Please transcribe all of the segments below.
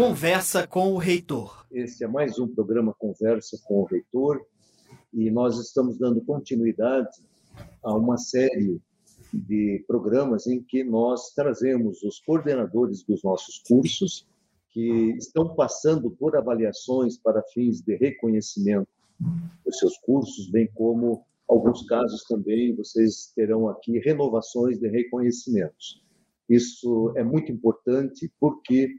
Conversa com o Reitor. Este é mais um programa Conversa com o Reitor e nós estamos dando continuidade a uma série de programas em que nós trazemos os coordenadores dos nossos cursos que estão passando por avaliações para fins de reconhecimento dos seus cursos, bem como alguns casos também vocês terão aqui renovações de reconhecimentos. Isso é muito importante porque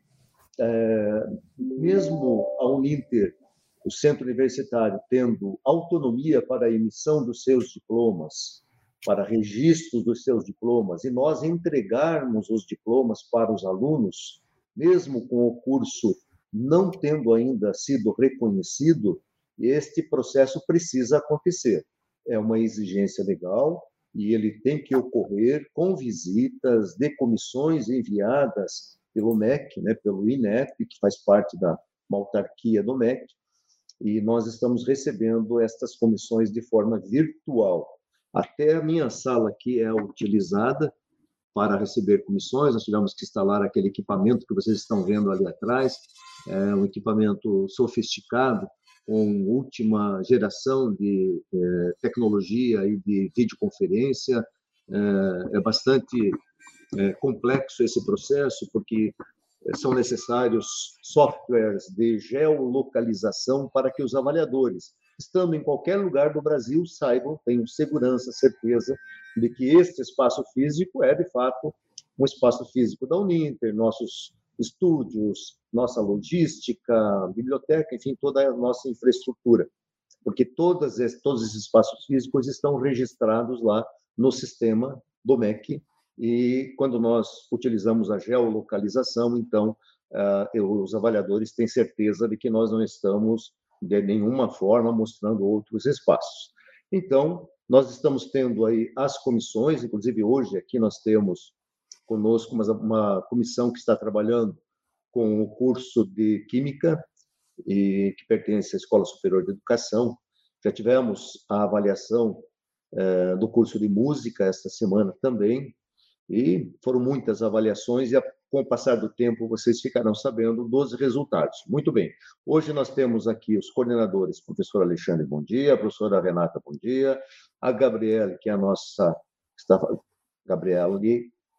é, mesmo a Uninter, o centro universitário, tendo autonomia para a emissão dos seus diplomas, para registro dos seus diplomas, e nós entregarmos os diplomas para os alunos, mesmo com o curso não tendo ainda sido reconhecido, este processo precisa acontecer. É uma exigência legal e ele tem que ocorrer com visitas de comissões enviadas pelo MEC, né, pelo INEP, que faz parte da autarquia do MEC, e nós estamos recebendo estas comissões de forma virtual. Até a minha sala aqui é utilizada para receber comissões, nós tivemos que instalar aquele equipamento que vocês estão vendo ali atrás, é um equipamento sofisticado, com última geração de é, tecnologia e de videoconferência, é, é bastante é, complexo esse processo, porque é, são necessários softwares de geolocalização para que os avaliadores, estando em qualquer lugar do Brasil, saibam, tenham segurança, certeza de que este espaço físico é, de fato, um espaço físico da Uninter, nossos estúdios, nossa logística, biblioteca, enfim, toda a nossa infraestrutura. Porque todos esses espaços físicos estão registrados lá no sistema do MEC, e quando nós utilizamos a geolocalização, então, uh, os avaliadores têm certeza de que nós não estamos, de nenhuma forma, mostrando outros espaços. Então, nós estamos tendo aí as comissões, inclusive hoje aqui nós temos conosco uma, uma comissão que está trabalhando com o curso de Química, e que pertence à Escola Superior de Educação. Já tivemos a avaliação eh, do curso de Música esta semana também, e foram muitas avaliações, e com o passar do tempo vocês ficarão sabendo dos resultados. Muito bem, hoje nós temos aqui os coordenadores, professor Alexandre, bom dia, professora Renata, bom dia, a Gabriela, que é a nossa, está, Gabriela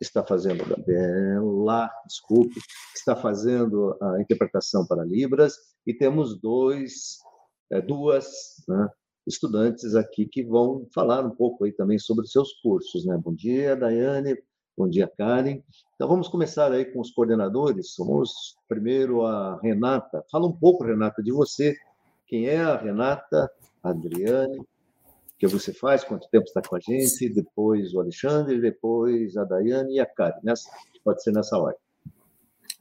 está fazendo, Gabriela, desculpe, está fazendo a interpretação para Libras, e temos dois, é, duas né, estudantes aqui que vão falar um pouco aí também sobre seus cursos. Né? Bom dia, Daiane, Bom dia, Karen. Então, vamos começar aí com os coordenadores. Vamos primeiro a Renata. Fala um pouco, Renata, de você. Quem é a Renata, a Adriane, o que você faz, quanto tempo está com a gente, depois o Alexandre, depois a Daiane e a Karen. Nessa, pode ser nessa ordem.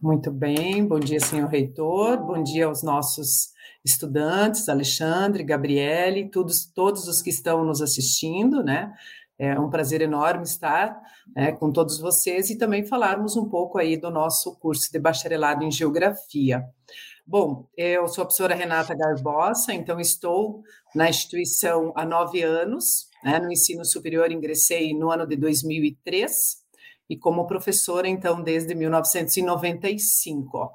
Muito bem, bom dia, senhor reitor, bom dia aos nossos estudantes, Alexandre, Gabriele, todos, todos os que estão nos assistindo, né? É um prazer enorme estar né, com todos vocês e também falarmos um pouco aí do nosso curso de bacharelado em Geografia. Bom, eu sou a professora Renata Garbosa, então estou na instituição há nove anos, né, no ensino superior ingressei no ano de 2003 e como professora, então, desde 1995. Ó.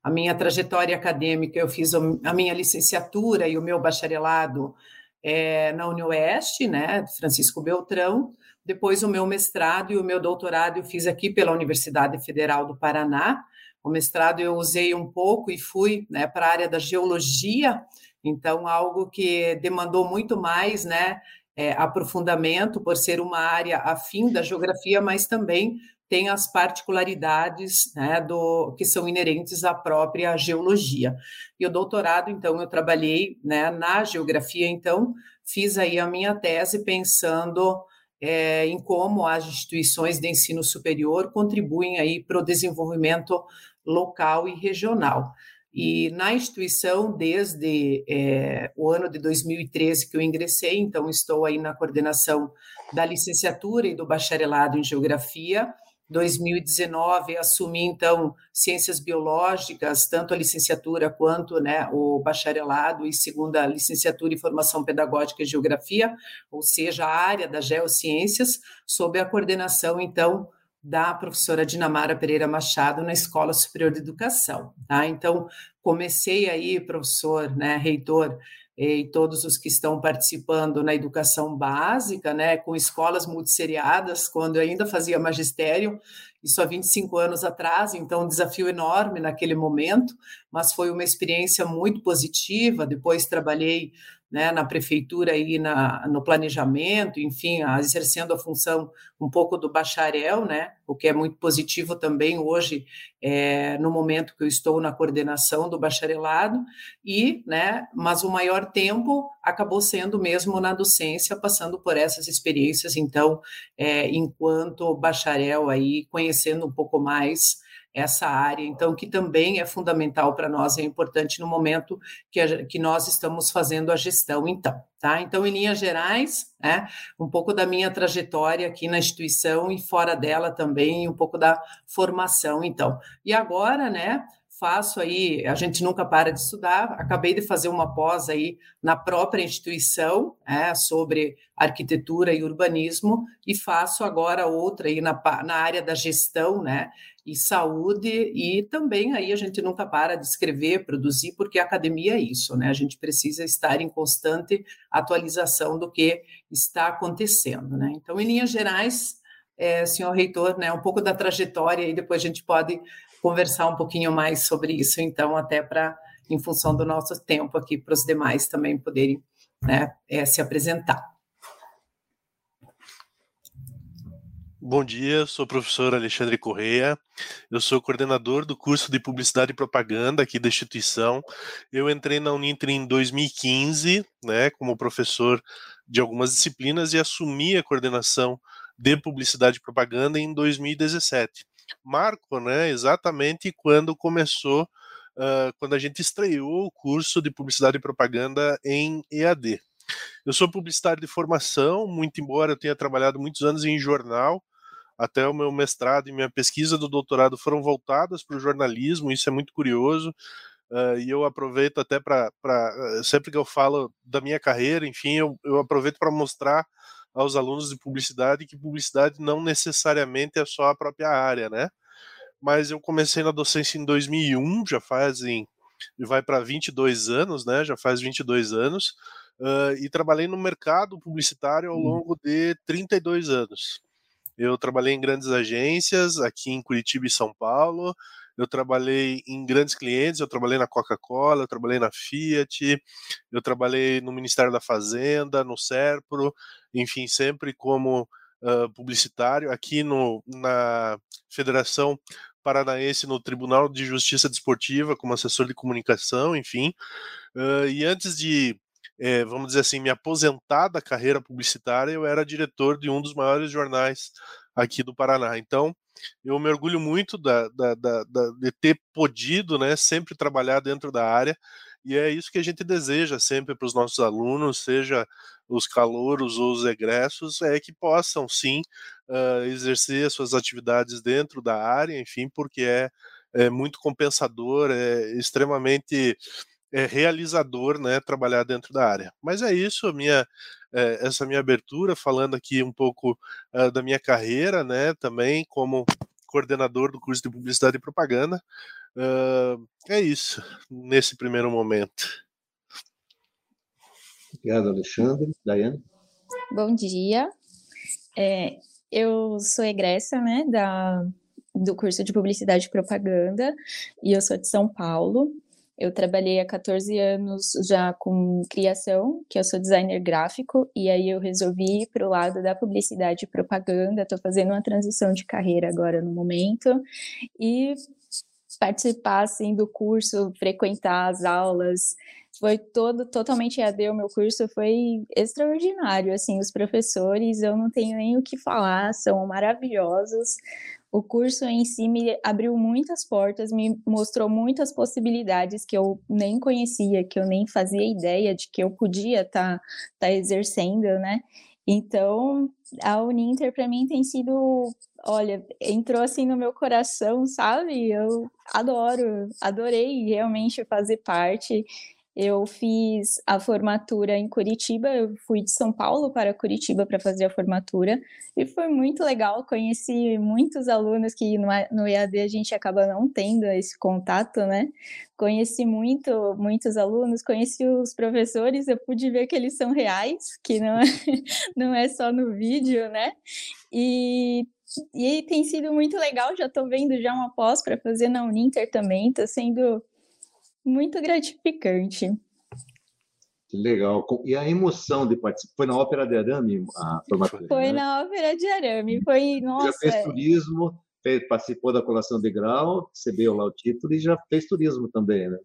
A minha trajetória acadêmica, eu fiz a minha licenciatura e o meu bacharelado é, na UniOeste, né, Francisco Beltrão. Depois, o meu mestrado e o meu doutorado eu fiz aqui pela Universidade Federal do Paraná. O mestrado eu usei um pouco e fui né, para a área da geologia, então, algo que demandou muito mais né, é, aprofundamento, por ser uma área afim da geografia, mas também tem as particularidades né, do, que são inerentes à própria geologia. E o doutorado, então, eu trabalhei né, na geografia, então, fiz aí a minha tese pensando é, em como as instituições de ensino superior contribuem aí para o desenvolvimento local e regional. E na instituição, desde é, o ano de 2013 que eu ingressei, então estou aí na coordenação da licenciatura e do bacharelado em geografia, 2019 assumi então ciências biológicas, tanto a licenciatura quanto né, o bacharelado e segunda licenciatura em formação pedagógica e geografia, ou seja, a área das geociências, sob a coordenação então da professora Dinamara Pereira Machado na Escola Superior de Educação. Tá? Então, comecei aí, professor, né, reitor, e todos os que estão participando na educação básica, né, com escolas multisseriadas, quando eu ainda fazia magistério, isso há 25 anos atrás, então um desafio enorme naquele momento, mas foi uma experiência muito positiva. Depois trabalhei né, na prefeitura e na, no planejamento, enfim, exercendo a função um pouco do bacharel, né, o que é muito positivo também hoje, é, no momento que eu estou na coordenação do bacharelado, e, né, mas o maior tempo acabou sendo mesmo na docência, passando por essas experiências, então, é, enquanto bacharel aí, conhecendo um pouco mais essa área, então, que também é fundamental para nós, é importante no momento que, a, que nós estamos fazendo a gestão, então, tá? Então, em linhas gerais, né, um pouco da minha trajetória aqui na instituição e fora dela também, um pouco da formação, então. E agora, né, faço aí, a gente nunca para de estudar, acabei de fazer uma pós aí na própria instituição, é, sobre arquitetura e urbanismo, e faço agora outra aí na, na área da gestão, né, e saúde, e também aí a gente nunca para de escrever, produzir, porque a academia é isso, né, a gente precisa estar em constante atualização do que está acontecendo, né, então, em linhas gerais, é, senhor reitor, né, um pouco da trajetória e depois a gente pode conversar um pouquinho mais sobre isso, então, até para, em função do nosso tempo aqui, para os demais também poderem né, é, se apresentar. Bom dia, sou o professor Alexandre Correia, eu sou coordenador do curso de Publicidade e Propaganda aqui da instituição. Eu entrei na Uninter em 2015, né, como professor de algumas disciplinas e assumi a coordenação de Publicidade e Propaganda em 2017 marco, né, exatamente quando começou, uh, quando a gente estreou o curso de Publicidade e Propaganda em EAD. Eu sou publicitário de formação, muito embora eu tenha trabalhado muitos anos em jornal, até o meu mestrado e minha pesquisa do doutorado foram voltadas para o jornalismo, isso é muito curioso, uh, e eu aproveito até para, sempre que eu falo da minha carreira, enfim, eu, eu aproveito para mostrar aos alunos de publicidade que publicidade não necessariamente é só a própria área, né? Mas eu comecei na docência em 2001, já fazem vai para 22 anos, né? Já faz 22 anos. Uh, e trabalhei no mercado publicitário ao hum. longo de 32 anos. Eu trabalhei em grandes agências aqui em Curitiba e São Paulo, eu trabalhei em grandes clientes, eu trabalhei na Coca-Cola, eu trabalhei na Fiat, eu trabalhei no Ministério da Fazenda, no Serpro, enfim, sempre como uh, publicitário, aqui no, na Federação Paranaense, no Tribunal de Justiça Desportiva, como assessor de comunicação, enfim. Uh, e antes de é, vamos dizer assim, me aposentar da carreira publicitária, eu era diretor de um dos maiores jornais aqui do Paraná. Então, eu me orgulho muito da, da, da, de ter podido né, sempre trabalhar dentro da área, e é isso que a gente deseja sempre para os nossos alunos, seja os calouros ou os egressos, é que possam sim uh, exercer suas atividades dentro da área, enfim, porque é, é muito compensador, é extremamente é realizador, né, trabalhar dentro da área. Mas é isso, a minha é, essa minha abertura, falando aqui um pouco uh, da minha carreira, né, também como coordenador do curso de Publicidade e Propaganda. Uh, é isso, nesse primeiro momento. Obrigado, Alexandre. Daiane? Bom dia. É, eu sou egressa né, da, do curso de Publicidade e Propaganda e eu sou de São Paulo. Eu trabalhei há 14 anos já com criação, que eu sou designer gráfico, e aí eu resolvi ir para o lado da publicidade e propaganda. Estou fazendo uma transição de carreira agora no momento. E participar assim do curso, frequentar as aulas, foi todo totalmente EAD, o meu curso foi extraordinário, assim, os professores, eu não tenho nem o que falar, são maravilhosos. O curso em si me abriu muitas portas, me mostrou muitas possibilidades que eu nem conhecia, que eu nem fazia ideia de que eu podia estar tá, tá exercendo, né? Então, a Uninter para mim tem sido, olha, entrou assim no meu coração, sabe? Eu adoro, adorei realmente fazer parte. Eu fiz a formatura em Curitiba, eu fui de São Paulo para Curitiba para fazer a formatura e foi muito legal. Conheci muitos alunos que no EAD a gente acaba não tendo esse contato, né? Conheci muito, muitos alunos, conheci os professores, eu pude ver que eles são reais, que não é, não é só no vídeo, né? E e tem sido muito legal, já estou vendo já uma pós para fazer na Uninter também, está sendo muito gratificante. Que legal. E a emoção de participar? Foi na Ópera de Arame a formatura? Foi né? na Ópera de Arame. Foi, nossa. Já fez turismo, fez, participou da colação de grau, recebeu lá o título e já fez turismo também, né?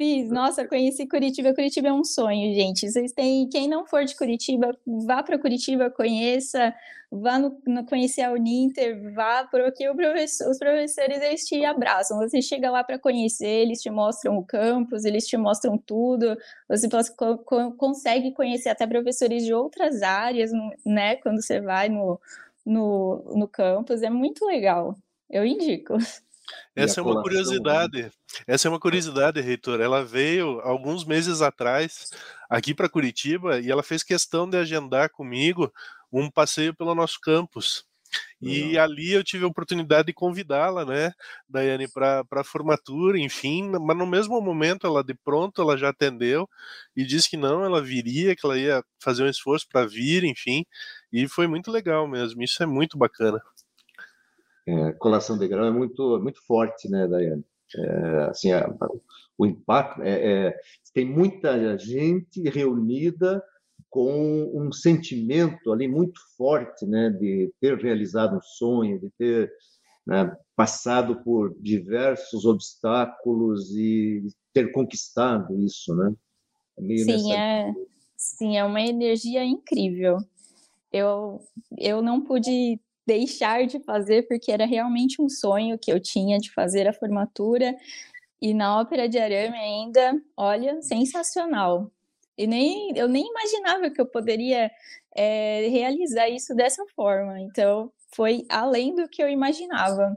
Fiz, nossa, conheci Curitiba. Curitiba é um sonho, gente. Vocês têm, quem não for de Curitiba, vá para Curitiba, conheça, vá no, no, conhecer a Uninter, vá porque professor, os professores eles te abraçam. Você chega lá para conhecer, eles te mostram o campus, eles te mostram tudo. Você pode, co, consegue conhecer até professores de outras áreas, né? Quando você vai no, no, no campus, é muito legal. Eu indico. Essa é uma né? curiosidade. Essa é uma curiosidade, reitor. Ela veio alguns meses atrás aqui para Curitiba e ela fez questão de agendar comigo um passeio pelo nosso campus. E ali eu tive a oportunidade de convidá-la, né, Daiane, para a formatura, enfim, mas no mesmo momento ela de pronto ela já atendeu e disse que não, ela viria, que ela ia fazer um esforço para vir, enfim, e foi muito legal mesmo. Isso é muito bacana é, colação de grau é muito, muito forte, né, Daiane? É, assim, a, o impacto é, é, tem muita gente reunida com um sentimento ali muito forte, né, de ter realizado um sonho, de ter né, passado por diversos obstáculos e ter conquistado isso, né? É sim, nessa... é, sim, é uma energia incrível. Eu, eu não pude deixar de fazer, porque era realmente um sonho que eu tinha de fazer a formatura. E na Ópera de Arame ainda, olha, sensacional. E nem, eu nem imaginava que eu poderia é, realizar isso dessa forma. Então, foi além do que eu imaginava.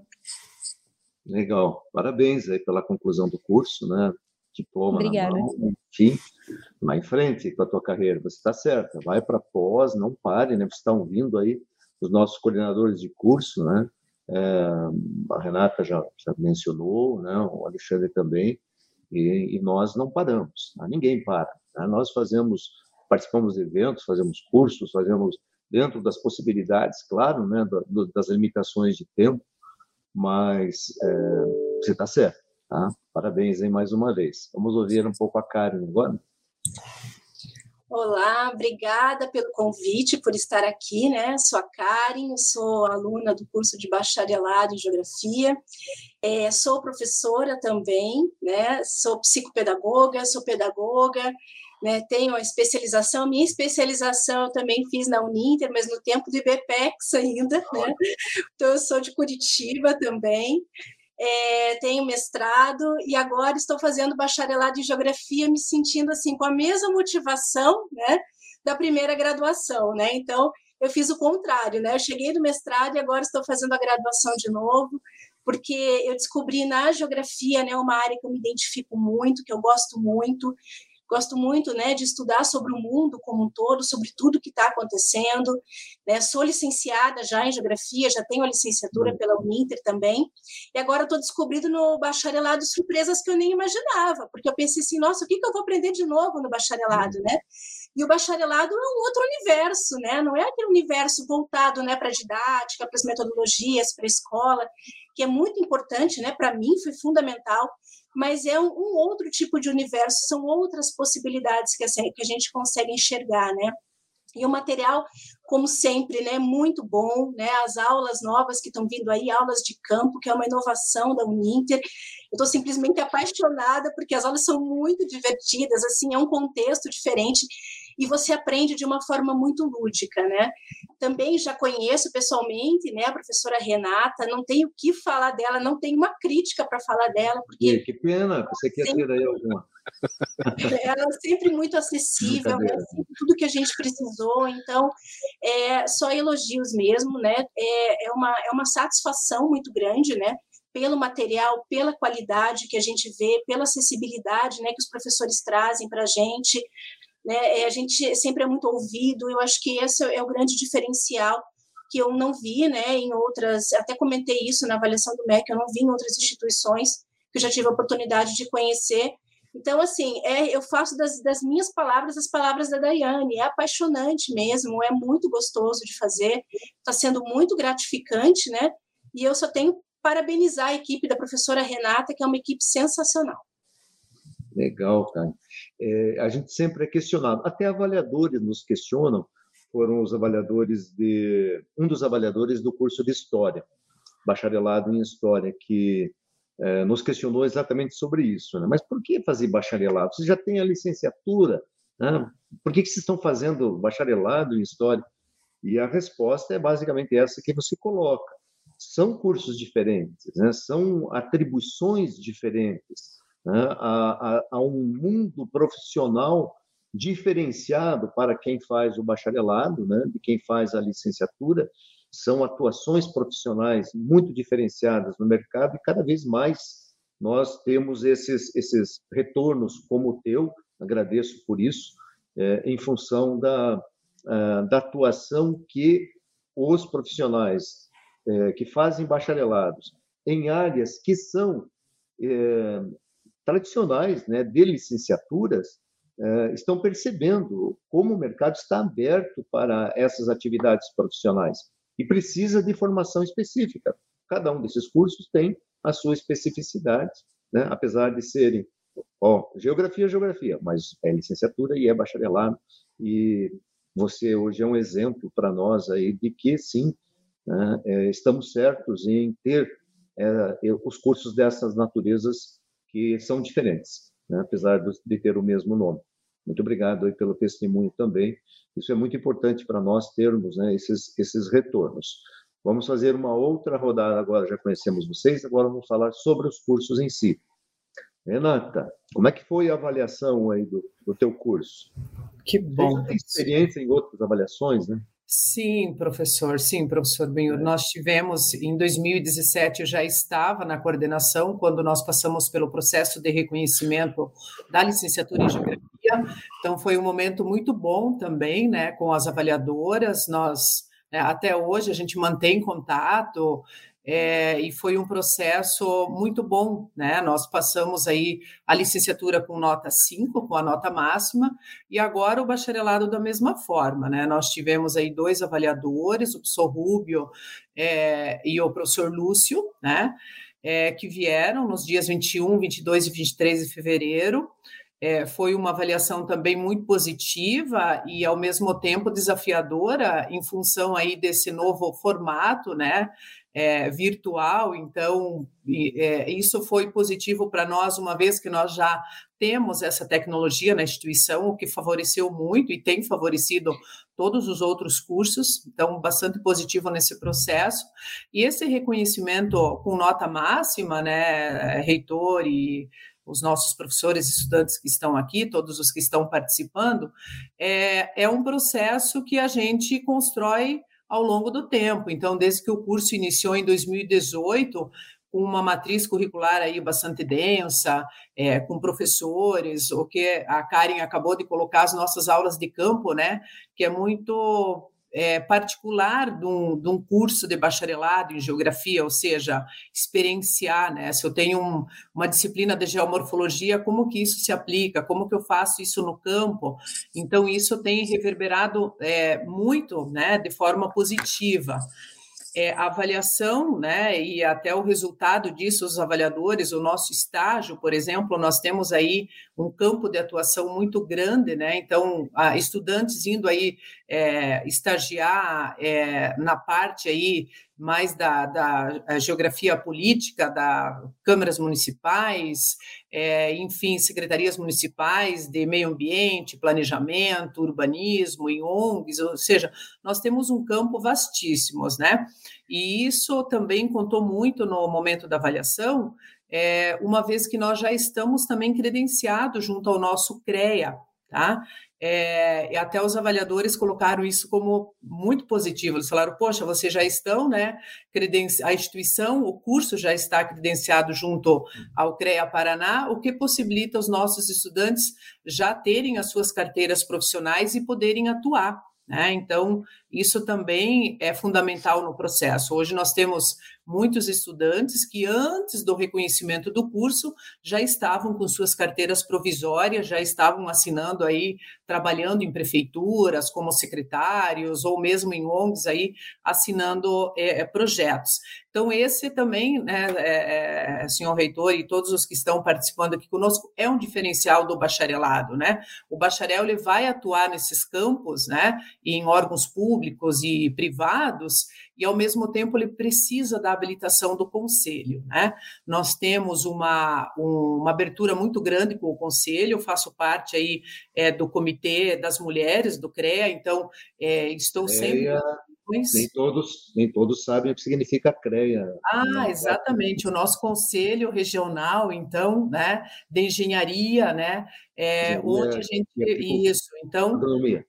Legal. Parabéns aí pela conclusão do curso, né? Diploma Obrigada. na mão, enfim, vai em frente com a tua carreira. Você está certa, vai para pós, não pare, né? Você está ouvindo aí os nossos coordenadores de curso, né? É, a Renata já, já, mencionou, né? O Alexandre também, e, e nós não paramos, né? ninguém para. Né? Nós fazemos, participamos de eventos, fazemos cursos, fazemos dentro das possibilidades, claro, né? Do, das limitações de tempo, mas é, você está certo, tá? Parabéns aí mais uma vez. Vamos ouvir um pouco a Karen agora. Olá, obrigada pelo convite, por estar aqui, né? Sou a Karen, eu sou aluna do curso de bacharelado em Geografia, é, sou professora também, né? Sou psicopedagoga, sou pedagoga, né? Tenho a especialização, minha especialização eu também fiz na Uninter, mas no tempo do IBPEX ainda, né? Então eu sou de Curitiba também, é, tenho mestrado e agora estou fazendo bacharelado em geografia, me sentindo assim com a mesma motivação, né, da primeira graduação, né? Então eu fiz o contrário, né? Eu cheguei do mestrado e agora estou fazendo a graduação de novo, porque eu descobri na geografia, né, uma área que eu me identifico muito, que eu gosto muito Gosto muito né, de estudar sobre o mundo como um todo, sobre tudo que está acontecendo. Né? Sou licenciada já em Geografia, já tenho a licenciatura uhum. pela Uninter também. E agora estou descobrindo no bacharelado surpresas que eu nem imaginava, porque eu pensei assim, nossa, o que, que eu vou aprender de novo no bacharelado, né? E o bacharelado é um outro universo, né? Não é aquele universo voltado né, para a didática, para as metodologias, para a escola, que é muito importante, né? Para mim foi fundamental mas é um, um, outro tipo de universo, são outras possibilidades que a, que a gente consegue enxergar, né? E o material, como sempre, né, muito bom, né? As aulas novas que estão vindo aí, aulas de campo, que é uma inovação da Uninter. Eu estou simplesmente apaixonada porque as aulas são muito divertidas, assim, é um contexto diferente e você aprende de uma forma muito lúdica, né? Também já conheço pessoalmente, né, a professora Renata, não tenho o que falar dela, não tenho uma crítica para falar dela, porque... que pena, você quer sempre... ter aí alguma. Ela é sempre muito acessível, né? tudo que a gente precisou, então, é, só elogios mesmo, né? É, é, uma, é uma satisfação muito grande, né? pelo material, pela qualidade que a gente vê, pela acessibilidade né, que os professores trazem para a gente. Né, é, a gente sempre é muito ouvido, eu acho que esse é o grande diferencial que eu não vi né, em outras, até comentei isso na avaliação do MEC, eu não vi em outras instituições que eu já tive a oportunidade de conhecer. Então, assim, é, eu faço das, das minhas palavras as palavras da Daiane, é apaixonante mesmo, é muito gostoso de fazer, está sendo muito gratificante, né? E eu só tenho parabenizar a equipe da professora Renata, que é uma equipe sensacional. Legal, cara. É, a gente sempre é questionado, até avaliadores nos questionam, foram os avaliadores de um dos avaliadores do curso de História, bacharelado em História, que é, nos questionou exatamente sobre isso. Né? Mas por que fazer bacharelado? Você já tem a licenciatura, né? por que, que vocês estão fazendo bacharelado em História? E a resposta é basicamente essa que você coloca são cursos diferentes, né? são atribuições diferentes. Né? Há, há, há, um mundo profissional diferenciado para quem faz o bacharelado, né? de quem faz a licenciatura. São atuações profissionais muito diferenciadas no mercado e cada vez mais nós temos esses, esses retornos como o teu, agradeço por isso, é, em função da, da atuação que os profissionais é, que fazem bacharelados em áreas que são é, tradicionais, né, de licenciaturas, é, estão percebendo como o mercado está aberto para essas atividades profissionais e precisa de formação específica. Cada um desses cursos tem a sua especificidade, né, apesar de serem ó, geografia, geografia, mas é licenciatura e é bacharelado e você hoje é um exemplo para nós aí de que sim né, é, estamos certos em ter é, os cursos dessas naturezas que são diferentes, né, apesar de ter o mesmo nome. Muito obrigado aí pelo testemunho também. Isso é muito importante para nós termos né, esses, esses retornos. Vamos fazer uma outra rodada agora, já conhecemos vocês, agora vamos falar sobre os cursos em si. Renata, como é que foi a avaliação aí do, do teu curso? Que bom. Você tem experiência em outras avaliações, né? Sim, professor, sim, professor Benhur. Nós tivemos, em 2017, eu já estava na coordenação, quando nós passamos pelo processo de reconhecimento da licenciatura em Geografia, então foi um momento muito bom também, né, com as avaliadoras, nós, né, até hoje, a gente mantém contato, é, e foi um processo muito bom, né? Nós passamos aí a licenciatura com nota 5, com a nota máxima, e agora o bacharelado da mesma forma, né? Nós tivemos aí dois avaliadores, o professor Rubio é, e o professor Lúcio, né? É, que vieram nos dias 21, 22 e 23 de fevereiro. É, foi uma avaliação também muito positiva e ao mesmo tempo desafiadora em função aí desse novo formato, né? É, virtual, então é, isso foi positivo para nós, uma vez que nós já temos essa tecnologia na instituição, o que favoreceu muito e tem favorecido todos os outros cursos, então bastante positivo nesse processo. E esse reconhecimento com nota máxima, né, reitor e os nossos professores e estudantes que estão aqui, todos os que estão participando, é, é um processo que a gente constrói ao longo do tempo. Então, desde que o curso iniciou em 2018, com uma matriz curricular aí bastante densa, é, com professores, o que a Karen acabou de colocar as nossas aulas de campo, né? Que é muito é, particular de um, de um, curso de bacharelado em geografia, ou seja, experienciar, né? Se eu tenho um, uma disciplina de geomorfologia, como que isso se aplica? Como que eu faço isso no campo? Então, isso tem reverberado é, muito, né, de forma positiva é, a avaliação, né, e até o resultado disso, os avaliadores, o nosso estágio, por exemplo, nós temos aí um campo de atuação muito grande, né, então, estudantes indo aí é, estagiar é, na parte aí mais da, da geografia política, da câmaras municipais, é, enfim, secretarias municipais de meio ambiente, planejamento, urbanismo, em ONGs, ou seja, nós temos um campo vastíssimo, né? E isso também contou muito no momento da avaliação, é, uma vez que nós já estamos também credenciados junto ao nosso CREA, tá? é, até os avaliadores colocaram isso como muito positivo. Eles falaram: poxa, vocês já estão, né? A instituição, o curso já está credenciado junto ao CREA Paraná, o que possibilita os nossos estudantes já terem as suas carteiras profissionais e poderem atuar. Né? Então, isso também é fundamental no processo. Hoje nós temos muitos estudantes que, antes do reconhecimento do curso, já estavam com suas carteiras provisórias, já estavam assinando aí, trabalhando em prefeituras como secretários, ou mesmo em ONGs aí, assinando é, projetos. Então, esse também, né, é, é, senhor reitor e todos os que estão participando aqui conosco, é um diferencial do bacharelado, né? O bacharel ele vai atuar nesses campos, né, em órgãos públicos e privados, e ao mesmo tempo ele precisa da habilitação do conselho, né? Nós temos uma, uma abertura muito grande com o conselho, eu faço parte aí é, do comitê das mulheres do CREA, então é, estou sempre nem todos, nem todos sabem o que significa CREA. Ah, né? exatamente. O nosso conselho regional, então, né, de engenharia, né, é, onde a gente isso, então, agronomia.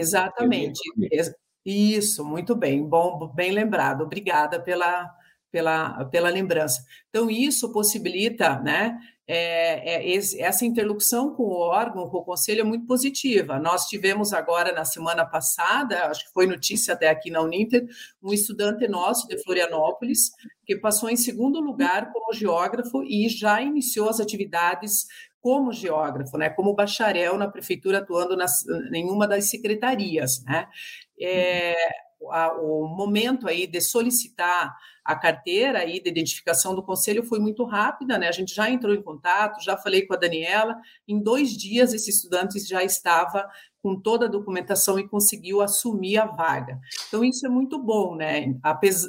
Exatamente. Agronomia. Isso, muito bem, bom, bem lembrado. Obrigada pela pela, pela lembrança. Então, isso possibilita, né, é, é, esse, essa interlocução com o órgão, com o conselho, é muito positiva. Nós tivemos agora, na semana passada, acho que foi notícia até aqui na Uninter, um estudante nosso de Florianópolis, que passou em segundo lugar como geógrafo e já iniciou as atividades como geógrafo, né, como bacharel na prefeitura, atuando nas, em uma das secretarias. Né. É, a, o momento aí de solicitar a carteira aí de identificação do conselho foi muito rápida, né? A gente já entrou em contato, já falei com a Daniela. Em dois dias, esse estudante já estava com toda a documentação e conseguiu assumir a vaga. Então, isso é muito bom, né?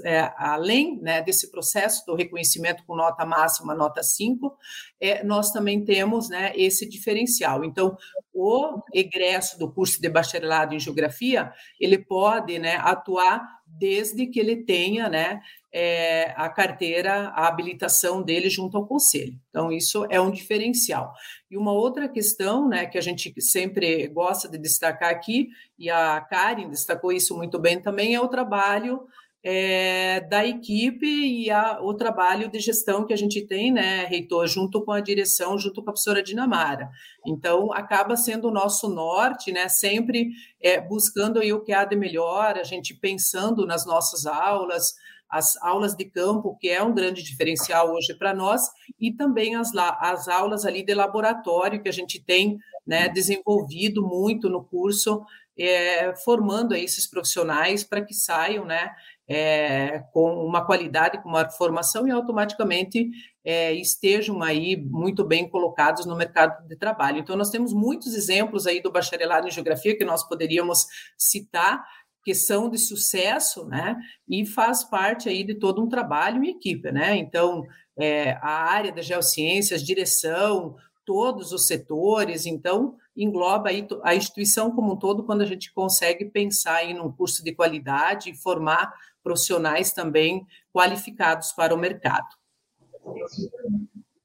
É, além né, desse processo do reconhecimento com nota máxima, nota 5, é, nós também temos né, esse diferencial. Então, o egresso do curso de bacharelado em geografia, ele pode né, atuar desde que ele tenha né, é, a carteira, a habilitação dele junto ao conselho. Então, isso é um diferencial. E uma outra questão né, que a gente sempre gosta de destacar aqui, e a Karen destacou isso muito bem também, é o trabalho é, da equipe e a, o trabalho de gestão que a gente tem, né, reitor, junto com a direção, junto com a professora Dinamara. Então, acaba sendo o nosso norte, né, sempre é, buscando aí o que há de melhor, a gente pensando nas nossas aulas, as aulas de campo, que é um grande diferencial hoje para nós, e também as, as aulas ali de laboratório que a gente tem né, desenvolvido muito no curso, é, formando esses profissionais para que saiam né, é, com uma qualidade, com uma formação e automaticamente é, estejam aí muito bem colocados no mercado de trabalho. Então, nós temos muitos exemplos aí do bacharelado em geografia que nós poderíamos citar, que são de sucesso, né? E faz parte aí de todo um trabalho em equipe, né? Então, é, a área das geociências, direção, todos os setores, então engloba aí a instituição como um todo quando a gente consegue pensar em um curso de qualidade e formar profissionais também qualificados para o mercado.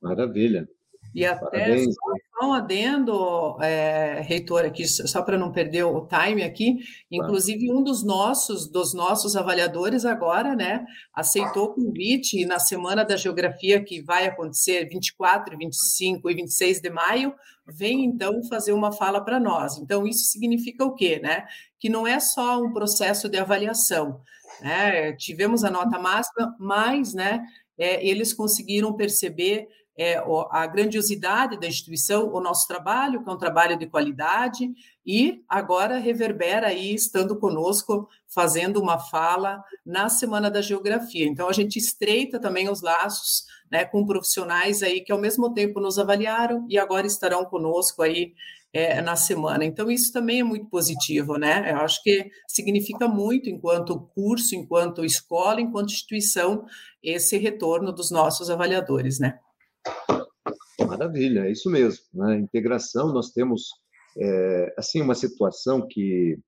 Maravilha. E até Parabéns. só um adendo, é, reitor, aqui, só para não perder o time aqui, inclusive um dos nossos, dos nossos avaliadores agora, né, aceitou o convite e na Semana da Geografia, que vai acontecer 24, 25 e 26 de maio, vem então fazer uma fala para nós. Então, isso significa o quê, né? Que não é só um processo de avaliação, né? Tivemos a nota máxima, mas, né, é, eles conseguiram perceber é, a grandiosidade da instituição, o nosso trabalho, que é um trabalho de qualidade, e agora reverbera aí, estando conosco, fazendo uma fala na Semana da Geografia. Então, a gente estreita também os laços né, com profissionais aí que, ao mesmo tempo, nos avaliaram e agora estarão conosco aí é, na semana. Então, isso também é muito positivo, né? Eu acho que significa muito, enquanto curso, enquanto escola, enquanto instituição, esse retorno dos nossos avaliadores, né? Maravilha, é isso mesmo. Né? integração, nós temos é, assim uma situação que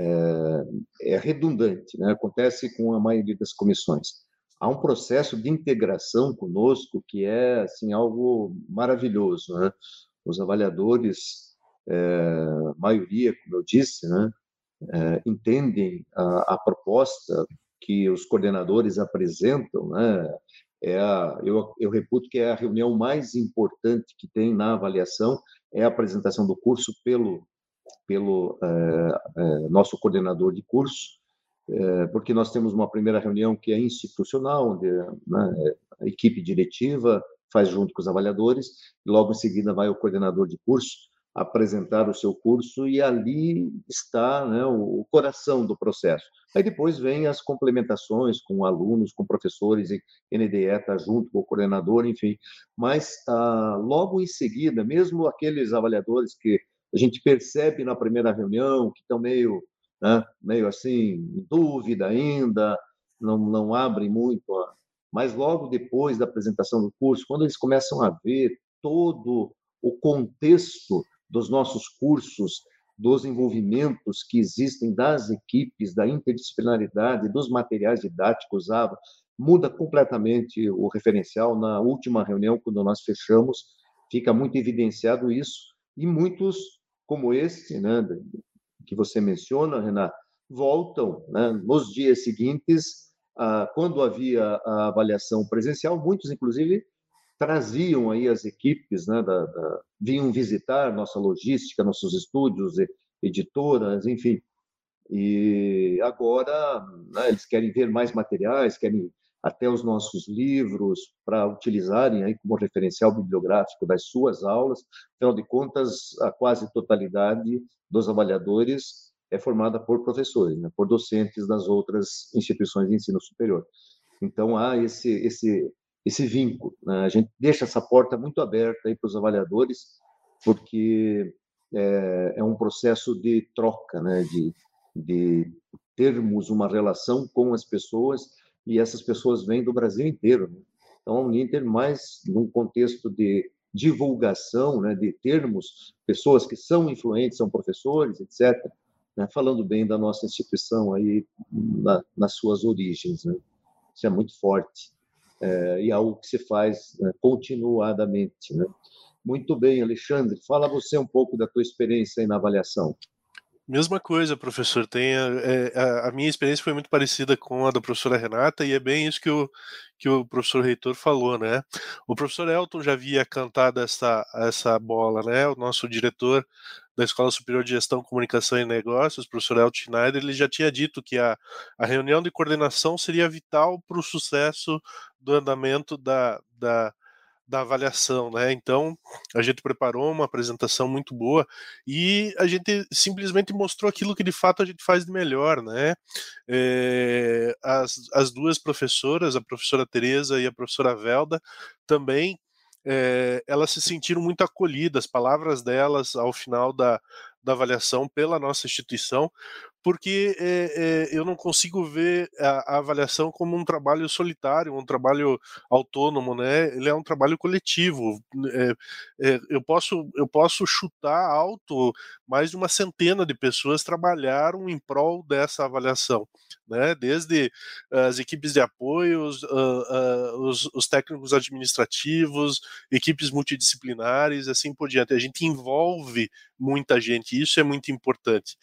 é, é, redundante, né? acontece com a maioria das comissões. Há um processo de integração conosco que é assim algo maravilhoso. Né? Os avaliadores é, maioria, como eu disse, né, é, entendem a, a, proposta que os coordenadores apresentam, né, é a, eu, eu reputo que é a reunião mais importante que tem na avaliação, é a apresentação do curso pelo, pelo é, é, nosso coordenador de curso, é, porque nós temos uma primeira reunião que é institucional, onde né, a equipe diretiva faz junto com os avaliadores, e logo em seguida vai o coordenador de curso apresentar o seu curso e ali está né, o coração do processo. Aí depois vem as complementações com alunos, com professores, e NDE está junto com o coordenador, enfim. Mas ah, logo em seguida, mesmo aqueles avaliadores que a gente percebe na primeira reunião que estão meio, né, meio assim, em dúvida ainda, não, não abrem muito, mas logo depois da apresentação do curso, quando eles começam a ver todo o contexto dos nossos cursos, dos envolvimentos que existem das equipes, da interdisciplinaridade, dos materiais didáticos usados, muda completamente o referencial. Na última reunião, quando nós fechamos, fica muito evidenciado isso, e muitos, como este, né, que você menciona, Renato, voltam né, nos dias seguintes, ah, quando havia a avaliação presencial, muitos, inclusive, traziam aí as equipes, né, da, da, vinham visitar nossa logística, nossos estúdios, editoras, enfim. E agora né, eles querem ver mais materiais, querem até os nossos livros para utilizarem aí como referencial bibliográfico das suas aulas. Afinal de contas, a quase totalidade dos avaliadores é formada por professores, né, por docentes das outras instituições de ensino superior. Então há esse esse esse vínculo. Né? A gente deixa essa porta muito aberta aí para os avaliadores, porque é, é, um processo de troca, né? de, de termos uma relação com as pessoas e essas pessoas vêm do Brasil inteiro. Né? Então, o Ninter mais num contexto de divulgação, né, de termos pessoas que são influentes, são professores, etc., né, falando bem da nossa instituição aí na, nas suas origens. Né? Isso é muito forte é, e algo que se faz né, continuadamente. Né? Muito bem, Alexandre, fala você um pouco da tua experiência na avaliação. Mesma coisa, professor. Tem é, a, a, minha experiência foi muito parecida com a da professora Renata e é bem isso que o, que o professor Reitor falou, né? O professor Elton já havia cantado essa, essa bola, né? O nosso diretor da Escola Superior de Gestão, Comunicação e Negócios, professor Elton Schneider, ele já tinha dito que a, a reunião de coordenação seria vital para o sucesso do andamento da, da, da avaliação, né? Então a gente preparou uma apresentação muito boa e a gente simplesmente mostrou aquilo que de fato a gente faz de melhor, né? É, as, as duas professoras, a professora Teresa e a professora Velda, também é, elas se sentiram muito acolhidas, as palavras delas ao final da, da avaliação pela nossa instituição, porque é, é, eu não consigo ver a, a, avaliação como um trabalho solitário, um trabalho autônomo, né? Ele é um trabalho coletivo. É, eu posso eu posso chutar alto mais de uma centena de pessoas trabalharam em prol dessa avaliação, né? Desde as equipes de apoio, os, uh, uh, os, os técnicos administrativos, equipes multidisciplinares, assim por diante. A gente envolve muita gente, isso é muito importante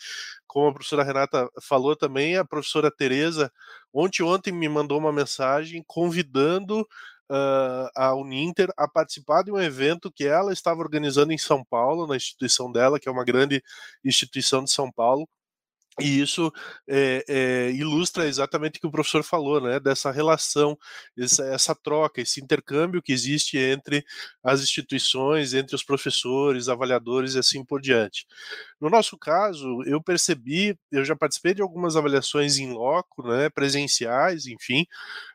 como a professora Renata falou também, a professora Tereza ontem ontem me mandou uma mensagem convidando uh, a Uninter a participar de um evento que ela estava organizando em São Paulo, na instituição dela, que é uma grande instituição de São Paulo, e isso é, é, ilustra exatamente o que o professor falou, né? Dessa relação, essa, essa, troca, esse intercâmbio que existe entre as instituições, entre os professores, avaliadores e assim por diante. No nosso caso, eu percebi, eu já participei de algumas avaliações em loco, né? Presenciais, enfim.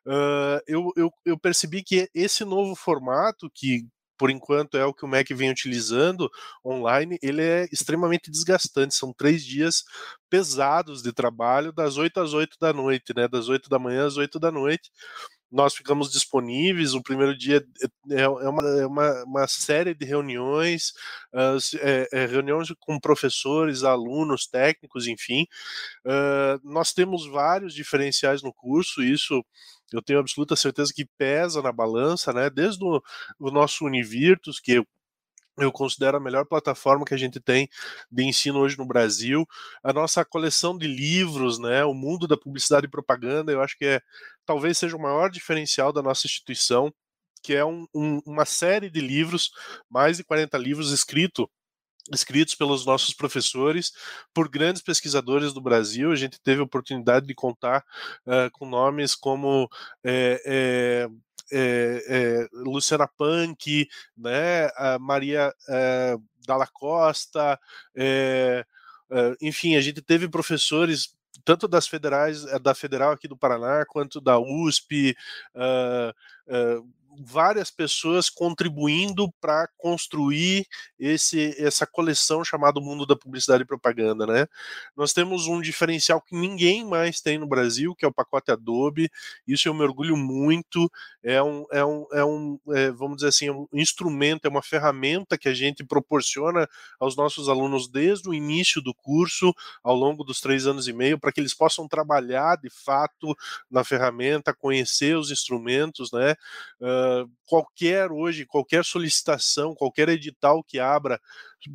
Uh, eu, eu, eu percebi que esse novo formato que por enquanto é o que o Mac vem utilizando online, ele é extremamente desgastante. São três dias pesados de trabalho, das 8 às 8 da noite, né? Das 8 da manhã às 8 da noite. Nós ficamos disponíveis. O primeiro dia é, é uma, é uma, uma série de reuniões, uh, é, é, reuniões com professores, alunos, técnicos, enfim. Uh, nós temos vários diferenciais no curso, isso eu tenho absoluta certeza que pesa na balança, né? Desde o, o nosso Univirtus, que eu considero a melhor plataforma que a gente tem de ensino hoje no Brasil. A nossa coleção de livros, né, o mundo da publicidade e propaganda, eu acho que é talvez seja o maior diferencial da nossa instituição, que é um, um, uma série de livros, mais de 40 livros escritos escritos pelos nossos professores, por grandes pesquisadores do Brasil. A gente teve a oportunidade de contar uh, com nomes como é, é, é, é, Luciana Punk, né, a Maria é, Dalla Costa, enfim, a gente teve professores tanto das federais, da federal aqui do Paraná, quanto da USP, uh, uh, várias pessoas contribuindo para construir esse, essa coleção chamada Mundo da Publicidade e Propaganda, né? Nós temos um diferencial que ninguém mais tem no Brasil, que é o pacote Adobe. Isso eu me orgulho muito. É um, é um, é um é, vamos dizer assim, é um instrumento, é uma ferramenta que a gente proporciona aos nossos alunos desde o início do curso, ao longo dos três anos e meio, para que eles possam trabalhar de fato na ferramenta, conhecer os instrumentos, né? Uh, qualquer hoje, qualquer solicitação, qualquer edital que abra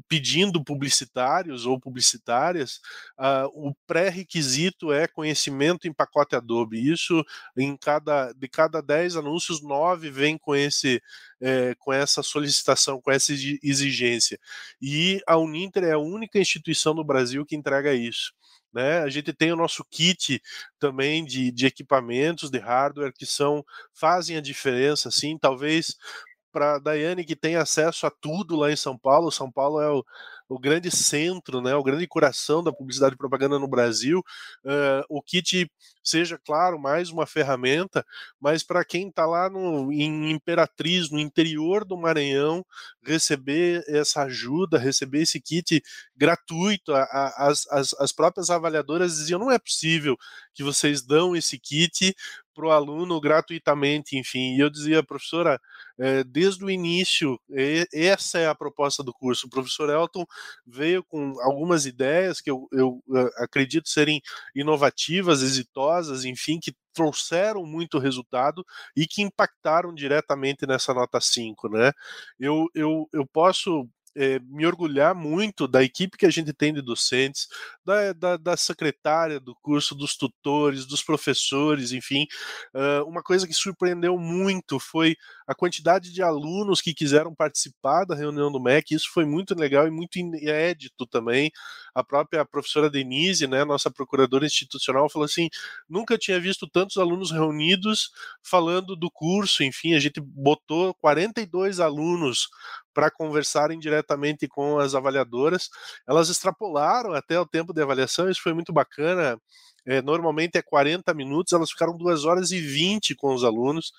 pedindo publicitários ou publicitárias, uh, o pré-requisito é conhecimento em pacote Adobe. Isso em cada de cada 10 anúncios, 9 vem com esse é, com essa solicitação, com essa exigência. E a Uninter é a única instituição no Brasil que entrega isso. Né? A gente tem o nosso kit também de, de equipamentos, de hardware que são fazem a diferença, assim, talvez para Daiane que tem acesso a tudo lá em São Paulo. São Paulo é o, o grande centro, né, o grande coração da publicidade e propaganda no Brasil. Uh, o kit seja, claro, mais uma ferramenta, mas para quem está lá no, em Imperatriz, no interior do Maranhão, receber essa ajuda, receber esse kit gratuito, a, a, as, as, as próprias avaliadoras diziam: não é possível que vocês dão esse kit para o aluno gratuitamente, enfim. E eu dizia, professora, é, desde o início, essa é a proposta do curso. O professor Elton veio com algumas ideias que eu, eu acredito serem inovativas, exitosas, enfim, que trouxeram muito resultado e que impactaram diretamente nessa nota 5, né? Eu, eu, eu posso é, me orgulhar muito da equipe que a gente tem de docentes, da, da, da secretária do curso, dos tutores, dos professores, enfim. Uh, uma coisa que surpreendeu muito foi a quantidade de alunos que quiseram participar da reunião do MEC. Isso foi muito legal e muito inédito também. A própria professora Denise, né, nossa procuradora institucional, falou assim: nunca tinha visto tantos alunos reunidos falando do curso. Enfim, a gente botou 42 alunos para conversarem diretamente com as avaliadoras. Elas extrapolaram até o tempo de avaliação, isso foi muito bacana. É, normalmente é 40 minutos, elas ficaram 2 horas e 20 com os alunos,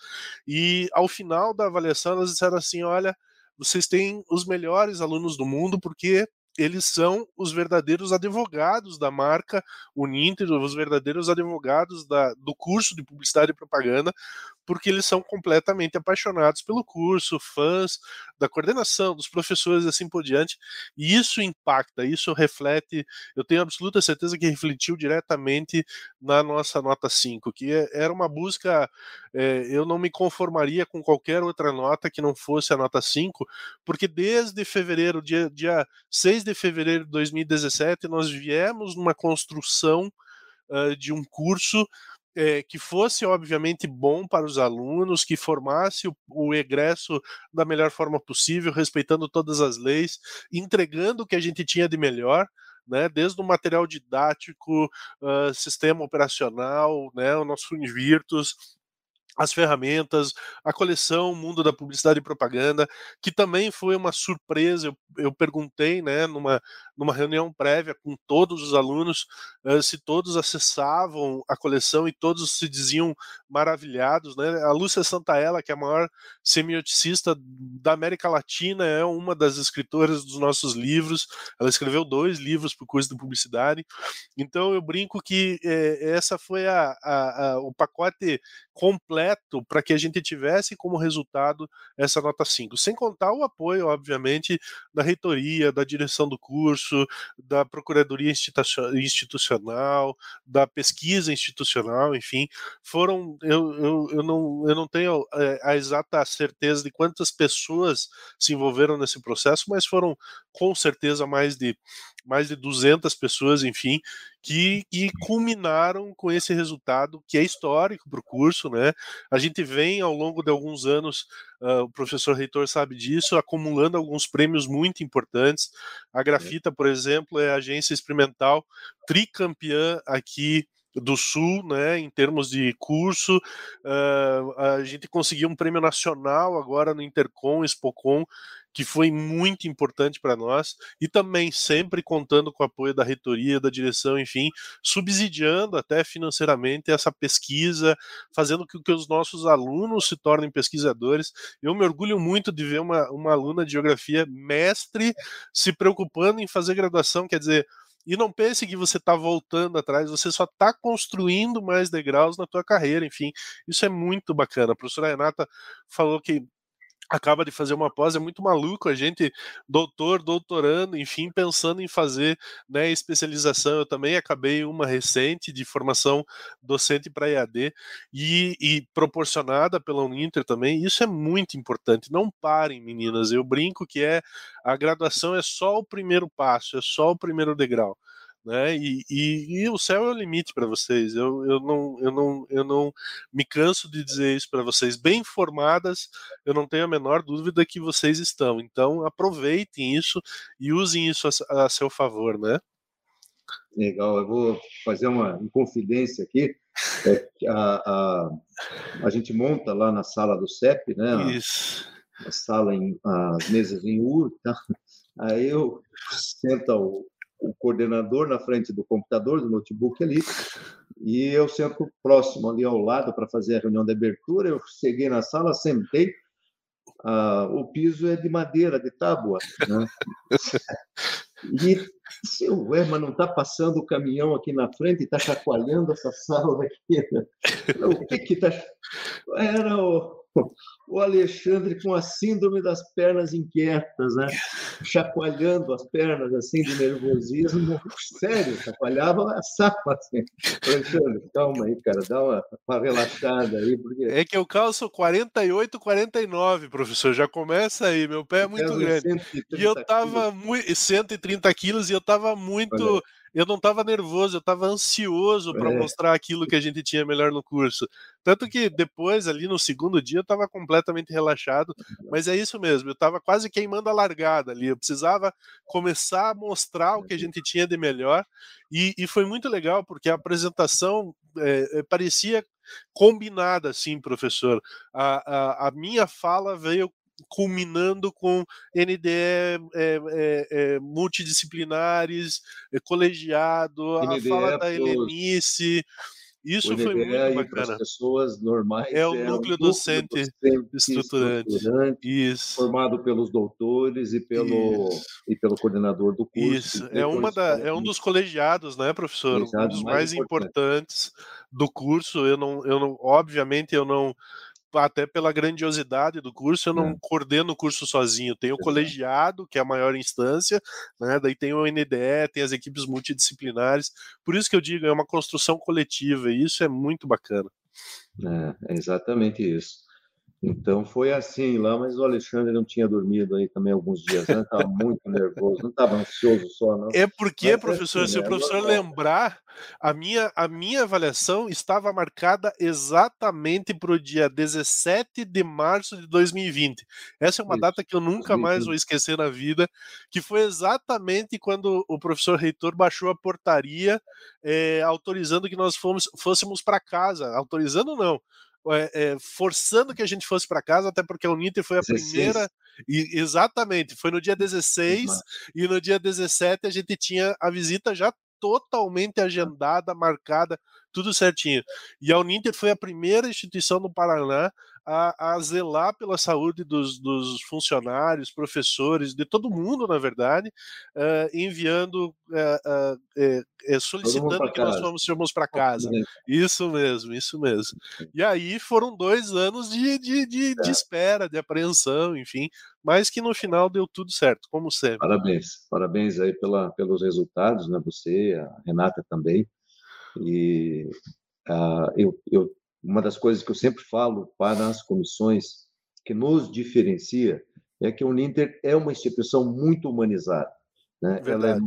e ao final da avaliação elas disseram assim: olha, vocês têm os melhores alunos do mundo porque eles são os verdadeiros advogados da marca Uninter, os verdadeiros advogados da, do curso de publicidade e propaganda, porque eles são completamente apaixonados pelo curso, fãs da coordenação, dos professores assim por diante. E isso impacta, isso reflete, eu tenho absoluta certeza que refletiu diretamente na nossa nota 5, que é, era uma busca, é, eu não me conformaria com qualquer outra nota que não fosse a nota 5, porque desde fevereiro, dia, dia 6 de fevereiro de 2017, nós viemos numa construção uh, de um curso é, que fosse, obviamente, bom para os alunos, que formasse o, o, egresso da melhor forma possível, respeitando todas as leis, entregando o que a gente tinha de melhor. Né, desde o material didático, uh, sistema operacional, né, o nosso Invirtus, as ferramentas, a coleção Mundo da Publicidade e Propaganda, que também foi uma surpresa. Eu, eu perguntei, né, numa, numa reunião prévia com todos os alunos, uh, se todos acessavam a coleção e todos se diziam maravilhados, né? A Lúcia Santaella, que é a maior semioticista da América Latina, é uma das escritoras dos nossos livros. Ela escreveu dois livros para o curso de publicidade. Então eu brinco que eh, essa foi a, a, a, o pacote completo para que a gente tivesse como resultado essa nota 5. Sem contar o apoio, obviamente, da reitoria, da direção do curso curso, da procuradoria institucional, da pesquisa institucional, enfim, foram eu, eu, eu, não, eu não tenho é, a exata certeza de quantas pessoas se envolveram nesse processo, mas foram com certeza mais de mais de 200 pessoas, enfim, que, que culminaram com esse resultado que é histórico para o curso, né? A gente vem ao longo de alguns anos, uh, o professor reitor sabe disso, acumulando alguns prêmios muito importantes. A Grafita, por exemplo, é a agência experimental tricampeã aqui do Sul, né, em termos de curso. Uh, a gente conseguiu um prêmio nacional agora no Intercom, Expocom, que foi muito importante para nós, e também sempre contando com o apoio da reitoria, da direção, enfim, subsidiando até financeiramente essa pesquisa, fazendo com que os nossos alunos se tornem pesquisadores. Eu me orgulho muito de ver uma, uma aluna de geografia mestre se preocupando em fazer graduação, quer dizer, e não pense que você está voltando atrás, você só está construindo mais degraus na tua carreira, enfim, isso é muito bacana. A professora Renata falou que acaba de fazer uma pós, é muito maluco a gente, doutor, doutorando, enfim, pensando em fazer né, especialização. Eu também acabei uma recente de formação docente para EAD e, e, proporcionada pela Uninter também. Isso é muito importante. Não parem, meninas. Eu brinco que é a graduação é só o primeiro passo, é só o primeiro degrau né? E, e, e, o céu é o limite para vocês. Eu, eu, não, eu, não, eu não me canso de dizer isso para vocês. Bem formadas, eu não tenho a menor dúvida que vocês estão. Então aproveitem isso e usem isso a, a seu favor, né? Legal, eu vou fazer uma confidência aqui. É a, a, a gente monta lá na sala do CEP, né? Isso. A, a sala em as mesas em U, tá? Aí eu senta o, o coordenador na frente do computador, do notebook ali, e eu sento próximo ali ao lado para fazer a reunião de abertura. Eu cheguei na sala, sentei, ah, o piso é de madeira, de tábua, né? E se o mas não está passando o caminhão aqui na frente, está chacoalhando essa sala aqui. Né? O que que está? Era o, o Alexandre com a síndrome das pernas inquietas, né? chacoalhando as pernas assim de nervosismo, sério, chacoalhava a sapa assim. Alexandre, calma aí, cara, dá uma, uma relaxada aí, porque é que eu calço 48, 49, professor, já começa aí, meu pé é muito grande. E eu tava muito 130 quilos e eu tava muito eu não estava nervoso, eu estava ansioso para é. mostrar aquilo que a gente tinha melhor no curso. Tanto que depois, ali no segundo dia, eu estava completamente relaxado, mas é isso mesmo, eu estava quase queimando a largada ali. Eu precisava começar a mostrar o que a gente tinha de melhor, e, e foi muito legal, porque a apresentação é, parecia combinada, assim, professor. A, a, a minha fala veio culminando com NDE é, é, é, multidisciplinares, é, colegiado, NDE a fala da Helenice. Isso foi muito bacana. pessoas normais. É o núcleo, núcleo docente, docente estruturante. estruturante. Isso. Formado pelos doutores e pelo, e pelo coordenador do curso. Isso. É, uma da, é um dos colegiados, né, professor? Um dos mais, mais importantes do curso. Eu não, eu não, obviamente, eu não até pela grandiosidade do curso, eu não é. coordeno o curso sozinho. Tem o colegiado, que é a maior instância, né? daí tem o NDE, tem as equipes multidisciplinares. Por isso que eu digo, é uma construção coletiva, e isso é muito bacana. É, é exatamente isso. Então foi assim lá, mas o Alexandre não tinha dormido aí também alguns dias, né? Estava muito nervoso, não estava ansioso só, não. É porque, mas, é professor, assim, se o né? professor lembrar, a minha, a minha avaliação estava marcada exatamente para o dia 17 de março de 2020. Essa é uma Isso, data que eu nunca 2020. mais vou esquecer na vida, que foi exatamente quando o professor reitor baixou a portaria é, autorizando que nós fomos, fôssemos para casa. Autorizando não, é, forçando que a gente fosse para casa, até porque a Uninter foi a 16. primeira. E, exatamente, foi no dia 16 uhum. e no dia 17 a gente tinha a visita já totalmente agendada, marcada tudo certinho. E a Uninter foi a primeira instituição no Paraná a, a zelar pela saúde dos, dos, funcionários, professores, de todo mundo, na verdade, uh, enviando, uh, uh, solicitando que nós fomos, fomos para casa. Isso mesmo, isso mesmo. E aí foram dois anos de, de, de, de é. espera, de apreensão, enfim, mas que no final deu tudo certo, como sempre. Parabéns, parabéns aí pela, pelos resultados, né? Você, a Renata também. E uh, eu, eu uma das coisas que eu sempre falo para as comissões que nos diferencia é que o Uninter é uma instituição muito humanizada. Né? Ela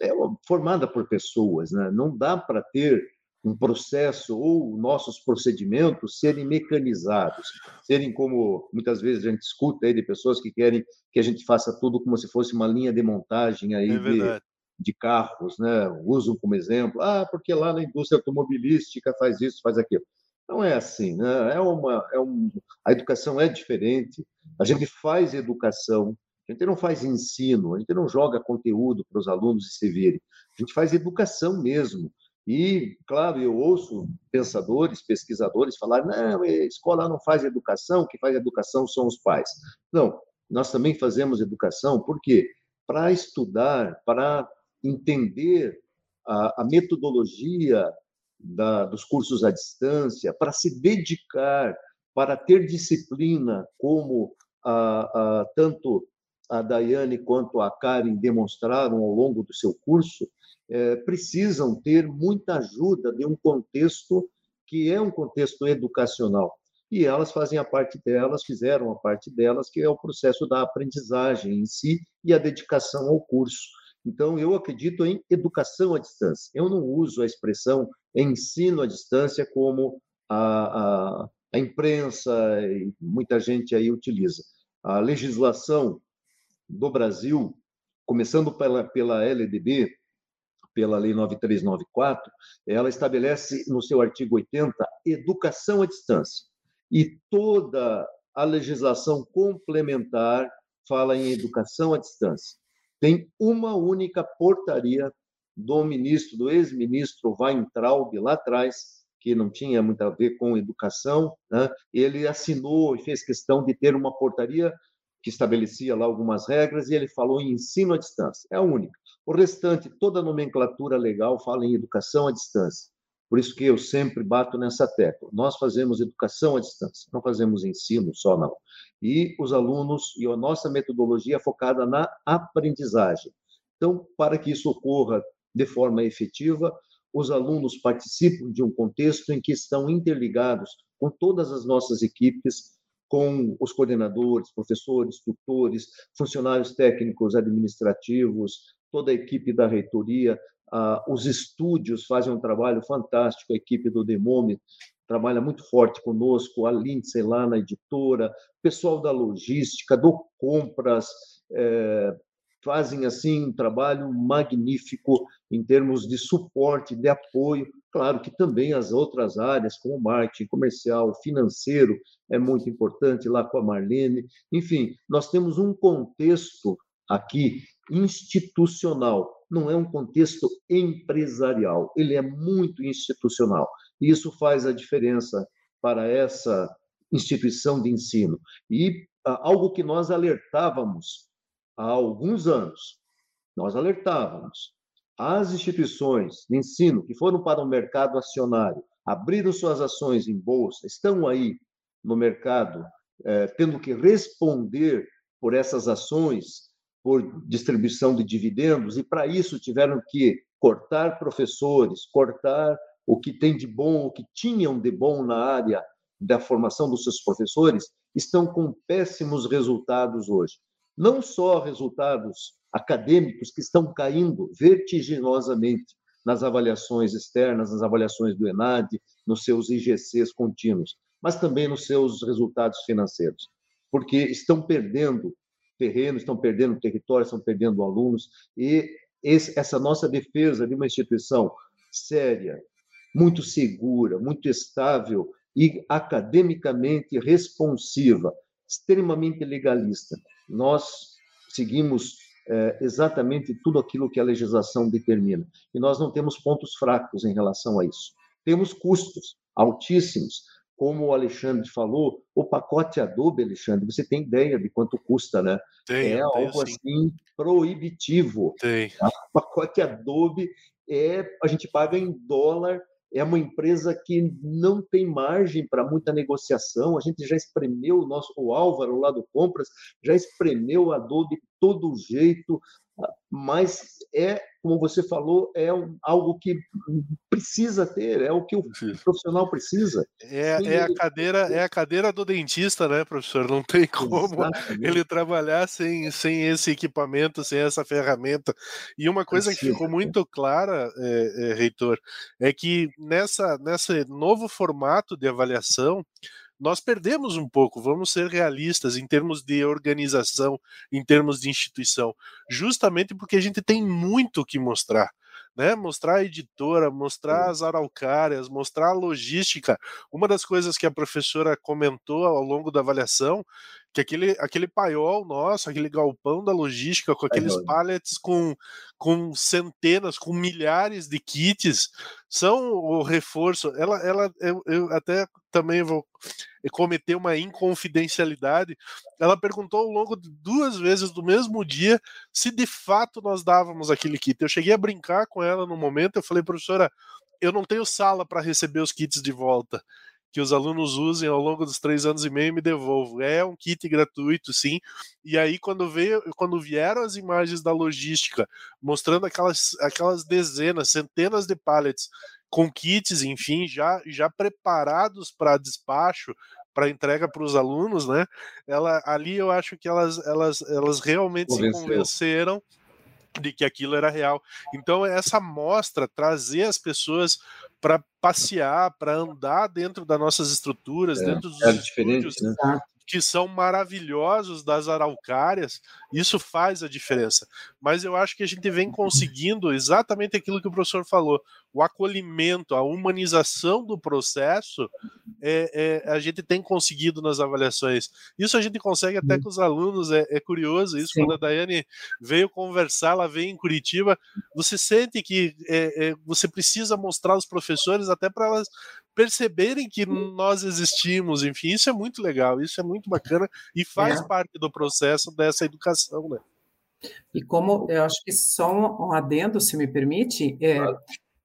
é, é, formada por pessoas. Né? Não dá para ter um processo ou nossos procedimentos serem mecanizados, serem como muitas vezes a gente escuta aí de pessoas que querem que a gente faça tudo como se fosse uma linha de montagem aí é de, de carros, né? Usam como exemplo, ah, porque lá na indústria automobilística faz isso, faz aquilo. Não é assim, né? É uma, é um, a educação é diferente. A gente faz educação, a gente não faz ensino, a gente não joga conteúdo para os alunos se virem. A gente faz educação mesmo. E, claro, eu ouço pensadores, pesquisadores falar: não, a escola não faz educação, que faz educação são os pais. Não, nós também fazemos educação, por quê? Para estudar, para entender a, a metodologia da, dos cursos à distância, para se dedicar, para ter disciplina, como a, a, tanto a Daiane quanto a Karen demonstraram ao longo do seu curso, é, precisam ter muita ajuda de um contexto que é um contexto educacional. E elas fazem a parte delas, fizeram a parte delas, que é o processo da aprendizagem em si e a dedicação ao curso. Então, eu acredito em educação à distância. Eu não uso a expressão ensino à distância como a, a, a imprensa e muita gente aí utiliza. A legislação do Brasil, começando pela, pela LDB, pela Lei 9394, ela estabelece no seu artigo 80 educação à distância. E toda a legislação complementar fala em educação à distância tem uma única portaria do ministro, do ex-ministro Weintraub, lá atrás, que não tinha muito a ver com educação, né? ele assinou e fez questão de ter uma portaria que estabelecia lá algumas regras e ele falou em ensino à distância. É a única. O restante, toda a nomenclatura legal fala em educação à distância. Por isso que eu sempre bato nessa tecla. Nós fazemos educação à distância, não fazemos ensino só, não. E os alunos, e a nossa metodologia é focada na aprendizagem. Então, para que isso ocorra de forma efetiva, os alunos participam de um contexto em que estão interligados com todas as nossas equipes, com os coordenadores, professores, tutores, funcionários técnicos administrativos, toda a equipe da reitoria, ah, os estúdios fazem um trabalho fantástico, a equipe do Demômetro trabalha muito forte conosco, a Lindsay lá na editora, pessoal da logística, do compras, é, fazem assim um trabalho magnífico em termos de suporte, de apoio. Claro que também as outras áreas, como marketing comercial, financeiro, é muito importante lá com a Marlene. Enfim, nós temos um contexto aqui institucional não é um contexto empresarial, ele é muito institucional. E isso faz a diferença para essa instituição de ensino. E ah, algo que nós alertávamos há alguns anos, nós alertávamos as instituições de ensino que foram para o mercado acionário, abriram suas ações em bolsa, estão aí no mercado, eh, tendo que responder por essas ações por distribuição de dividendos, e para isso tiveram que cortar professores, cortar o que tem de bom, o que tinham de bom na área da formação dos seus professores, estão com péssimos resultados hoje. Não só resultados acadêmicos que estão caindo vertiginosamente nas avaliações externas, nas avaliações do ENAD, nos seus IGCs contínuos, mas também nos seus resultados financeiros, porque estão perdendo terreno, estão perdendo território, estão perdendo alunos. E esse, essa nossa defesa de uma instituição séria, muito segura, muito estável e academicamente responsiva, extremamente legalista. Nós seguimos é, exatamente tudo aquilo que a legislação determina. E nós não temos pontos fracos em relação a isso. temos custos altíssimos. Como o Alexandre falou, o pacote Adobe, Alexandre, você tem ideia de quanto custa, né? Tem, é algo assim proibitivo. Tem. Tá? O pacote Adobe é a gente paga em dólar é uma empresa que não tem margem para muita negociação. A gente já espremeu o nosso o Álvaro lá do Compras, já espremeu a Adobe todo jeito, mas é, como você falou, é algo que precisa ter, é o que o profissional precisa. É, é a cadeira, é a cadeira do dentista, né, professor? Não tem como Exatamente. ele trabalhar sem, sem esse equipamento, sem essa ferramenta. E uma coisa que ficou muito clara, é, é, reitor, é que nessa, nesse novo formato de avaliação, nós perdemos um pouco, vamos ser realistas em termos de organização, em termos de instituição, justamente porque a gente tem muito que mostrar. Né, mostrar a editora, mostrar as araucárias, mostrar a logística. Uma das coisas que a professora comentou ao longo da avaliação que aquele, aquele paiol nosso, aquele galpão da logística, com aqueles é pallets com, com centenas, com milhares de kits, são o reforço. Ela, ela eu, eu até também vou cometer uma inconfidencialidade. Ela perguntou ao longo de duas vezes do mesmo dia se de fato nós dávamos aquele kit. Eu cheguei a brincar com ela no momento, eu falei, professora, eu não tenho sala para receber os kits de volta que os alunos usem ao longo dos três anos e meio e me devolvo. É um kit gratuito, sim. E aí, quando veio, quando vieram as imagens da logística, mostrando aquelas, aquelas dezenas, centenas de pallets com kits, enfim, já, já preparados para despacho, para entrega para os alunos, né? Ela, ali eu acho que elas, elas, elas realmente Convenceu. se convenceram de que aquilo era real. Então, essa mostra, trazer as pessoas para passear, para andar dentro das nossas estruturas, é, dentro dos é estúdios, né? Que são maravilhosos das araucárias, isso faz a diferença. Mas eu acho que a gente vem conseguindo exatamente aquilo que o professor falou: o acolhimento, a humanização do processo, é, é, a gente tem conseguido nas avaliações. Isso a gente consegue até uhum. com os alunos, é, é curioso isso. Sim. Quando a Daiane veio conversar, ela veio em Curitiba, você sente que é, é, você precisa mostrar aos professores até para elas perceberem que nós existimos, enfim, isso é muito legal, isso é muito bacana e faz é. parte do processo dessa educação, né? E como eu acho que só um adendo, se me permite, é,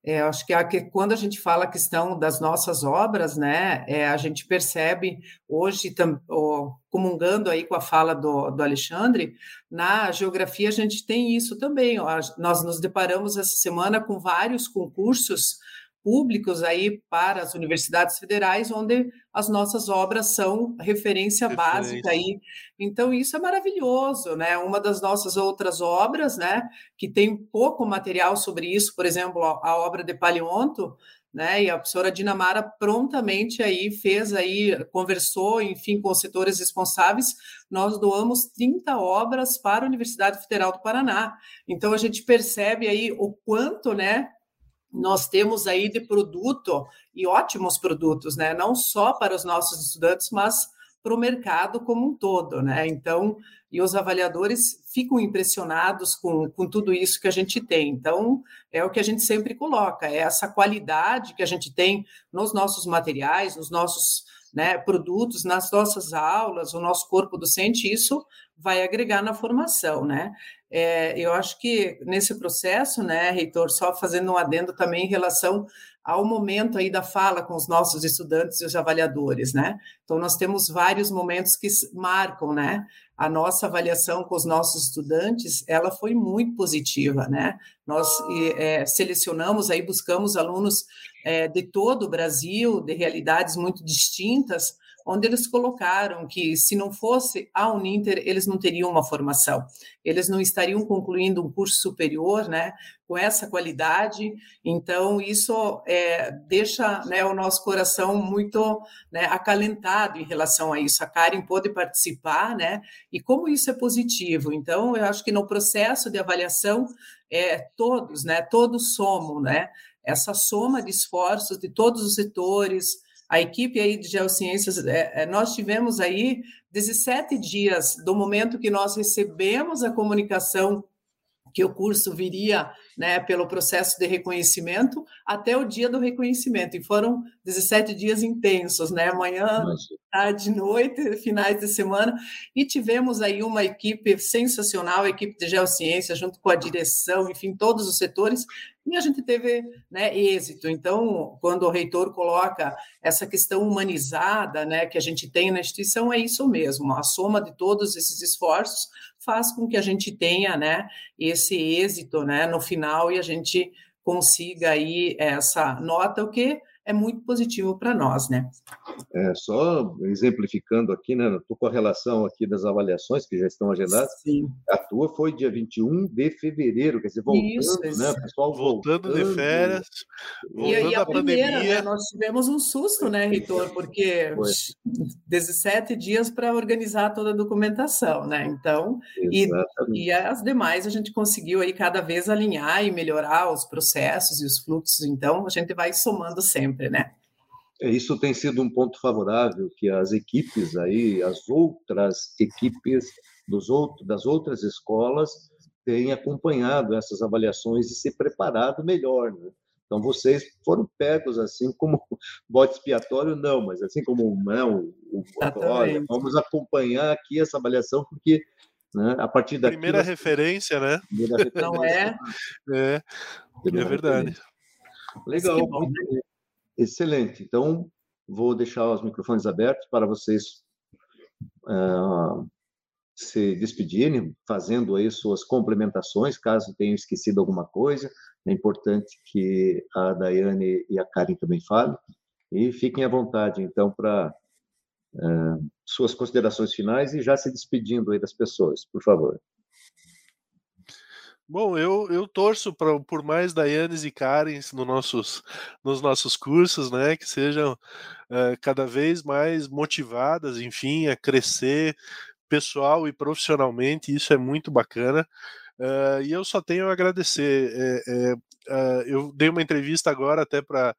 é, acho que, a, que, quando a gente fala a questão das nossas obras, né, é, a gente percebe hoje, tam, ó, comungando aí com a fala do, do Alexandre, na geografia a gente tem isso também. Ó, nós nos deparamos essa semana com vários concursos públicos aí para as universidades federais, onde as nossas obras são referência básica aí. Então isso é maravilhoso, né? Uma das nossas outras obras, né, que tem pouco material sobre isso, por exemplo, a obra de Paleonto, né? E a professora Dinamara prontamente aí fez aí, conversou, enfim, com os setores responsáveis. Nós doamos 30 obras para a Universidade Federal do Paraná. Então a gente percebe aí o quanto, né, nós temos aí de produto e ótimos produtos, né? Não só para os nossos estudantes, mas para o mercado como um todo, né? Então, e os avaliadores ficam impressionados com, com tudo isso que a gente tem. Então, é o que a gente sempre coloca, é essa qualidade que a gente tem nos nossos materiais, nos nossos né, produtos, nas nossas aulas, o nosso corpo docente, isso vai agregar na formação, né? É, eu acho que nesse processo, né, reitor, só fazendo um adendo também em relação ao momento aí da fala com os nossos estudantes e os avaliadores, né? Então nós temos vários momentos que marcam, né? A nossa avaliação com os nossos estudantes, ela foi muito positiva, né? Nós é, selecionamos aí, buscamos alunos é, de todo o Brasil, de realidades muito distintas, onde eles colocaram que se não fosse a Uninter, eles não teriam uma formação, eles não estariam concluindo um curso superior, né, com essa qualidade. Então isso é, deixa né, o nosso coração muito né, acalentado em relação a isso. A Karen pôde participar, né, e como isso é positivo. Então eu acho que no processo de avaliação é todos, né, todos somos, né, essa soma de esforços de todos os setores a equipe aí de geociências, é, é nós tivemos aí 17 dias do momento que nós recebemos a comunicação que o curso viria né, pelo processo de reconhecimento até o dia do reconhecimento. E foram 17 dias intensos, né? Manhã, tarde, noite, finais de semana. E tivemos aí uma equipe sensacional, a equipe de geociência, junto com a direção, enfim, todos os setores, e a gente teve né, êxito. Então, quando o reitor coloca essa questão humanizada né, que a gente tem na instituição, é isso mesmo, a soma de todos esses esforços faz com que a gente tenha né, esse êxito né, no final e a gente consiga aí essa nota, o que é muito positivo para nós, né? É, só exemplificando aqui, né? Estou com a relação aqui das avaliações que já estão agendadas. Sim. A tua foi dia 21 de fevereiro, quer dizer, voltando, isso, né? Pessoal voltando, voltando de férias, voltando e, e a, primeira, pandemia. Né? Nós tivemos um susto, né, Reitor? Porque foi. 17 dias para organizar toda a documentação, né? Então, e, e as demais a gente conseguiu aí cada vez alinhar e melhorar os processos e os fluxos. Então, a gente vai somando sempre sempre, né? É, isso tem sido um ponto favorável que as equipes aí, as outras equipes dos outros, das outras escolas têm acompanhado essas avaliações e se preparado melhor. Né? Então vocês foram pegos assim como bote expiatório não, mas assim como não, o, olha, vamos acompanhar aqui essa avaliação porque né, a partir da primeira referência, né? Primeira referência, não é? É, é verdade. Legal. Excelente. Então, vou deixar os microfones abertos para vocês uh, se despedirem, fazendo aí suas complementações, caso tenham esquecido alguma coisa. É importante que a Daiane e a Karen também falem. E fiquem à vontade, então, para uh, suas considerações finais e já se despedindo aí das pessoas, por favor. Bom, eu, eu torço pra, por mais Dayanes e Karens no nossos, nos nossos cursos, né? Que sejam uh, cada vez mais motivadas, enfim, a crescer pessoal e profissionalmente. Isso é muito bacana. Uh, e eu só tenho a agradecer. É, é, uh, eu dei uma entrevista agora até para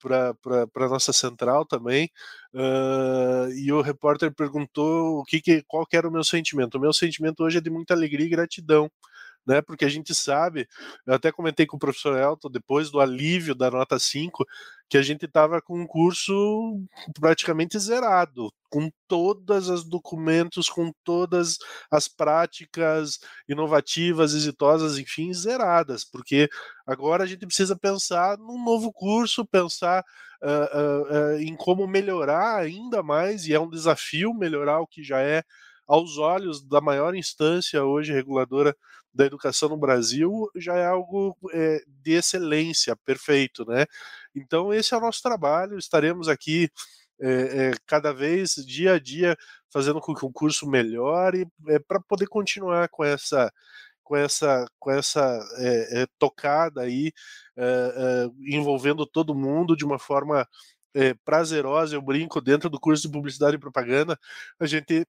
para a nossa central também uh, e o repórter perguntou o que, que qual que era o meu sentimento o meu sentimento hoje é de muita alegria e gratidão né? Porque a gente sabe, eu até comentei com o professor Elton depois do alívio da nota 5, que a gente estava com um curso praticamente zerado, com todos os documentos, com todas as práticas inovativas, exitosas, enfim, zeradas, porque agora a gente precisa pensar num novo curso, pensar uh, uh, uh, em como melhorar ainda mais, e é um desafio melhorar o que já é aos olhos da maior instância hoje reguladora da educação no Brasil, já é algo é, de excelência, perfeito, né? Então esse é o nosso trabalho, estaremos aqui é, é, cada vez, dia a dia, fazendo com que o curso melhore, para poder continuar com essa com essa com essa é, é, tocada aí é, envolvendo todo mundo de uma forma prazerosa eu brinco dentro do curso de publicidade e propaganda a gente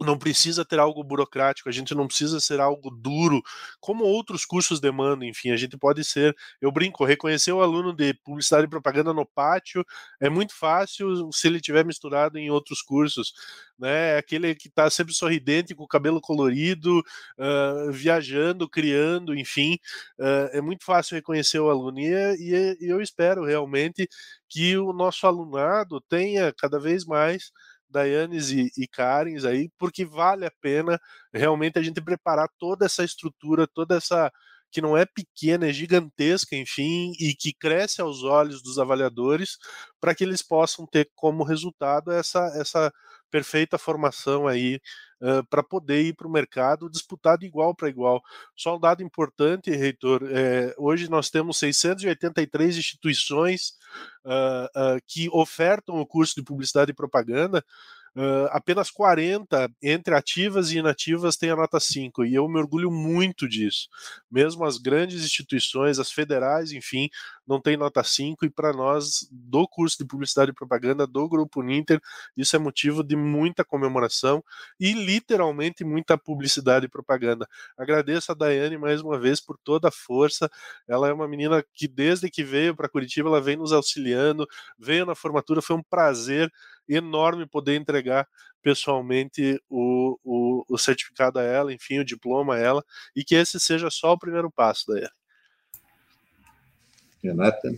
não precisa ter algo burocrático, a gente não precisa ser algo duro, como outros cursos demandam, enfim, a gente pode ser, eu brinco, reconhecer o aluno de publicidade e propaganda no pátio é muito fácil se ele tiver misturado em outros cursos, né, é aquele que está sempre sorridente, com o cabelo colorido, uh, viajando, criando, enfim, uh, é muito fácil reconhecer o aluno, e, e, e eu espero realmente que o nosso alunado tenha cada vez mais Dayanes e, e Karens aí, porque vale a pena realmente a gente preparar toda essa estrutura, toda essa que não é pequena, é gigantesca, enfim, e que cresce aos olhos dos avaliadores, para que eles possam ter como resultado essa, essa perfeita formação aí uh, para poder ir para o mercado disputado igual para igual. Só um dado importante, reitor: é, hoje nós temos 683 instituições uh, uh, que ofertam o curso de publicidade e propaganda. Uh, apenas 40 entre ativas e inativas têm a nota 5, e eu me orgulho muito disso. Mesmo as grandes instituições, as federais, enfim, não tem nota 5 e para nós do curso de publicidade e propaganda do grupo Ninter, isso é motivo de muita comemoração e literalmente muita publicidade e propaganda. Agradeço a Daiane mais uma vez por toda a força. Ela é uma menina que desde que veio para Curitiba, ela vem nos auxiliando, veio na formatura, foi um prazer enorme poder entregar pessoalmente o, o, o, certificado a ela, enfim, o diploma a ela, e que esse seja só o primeiro passo daí. Renata?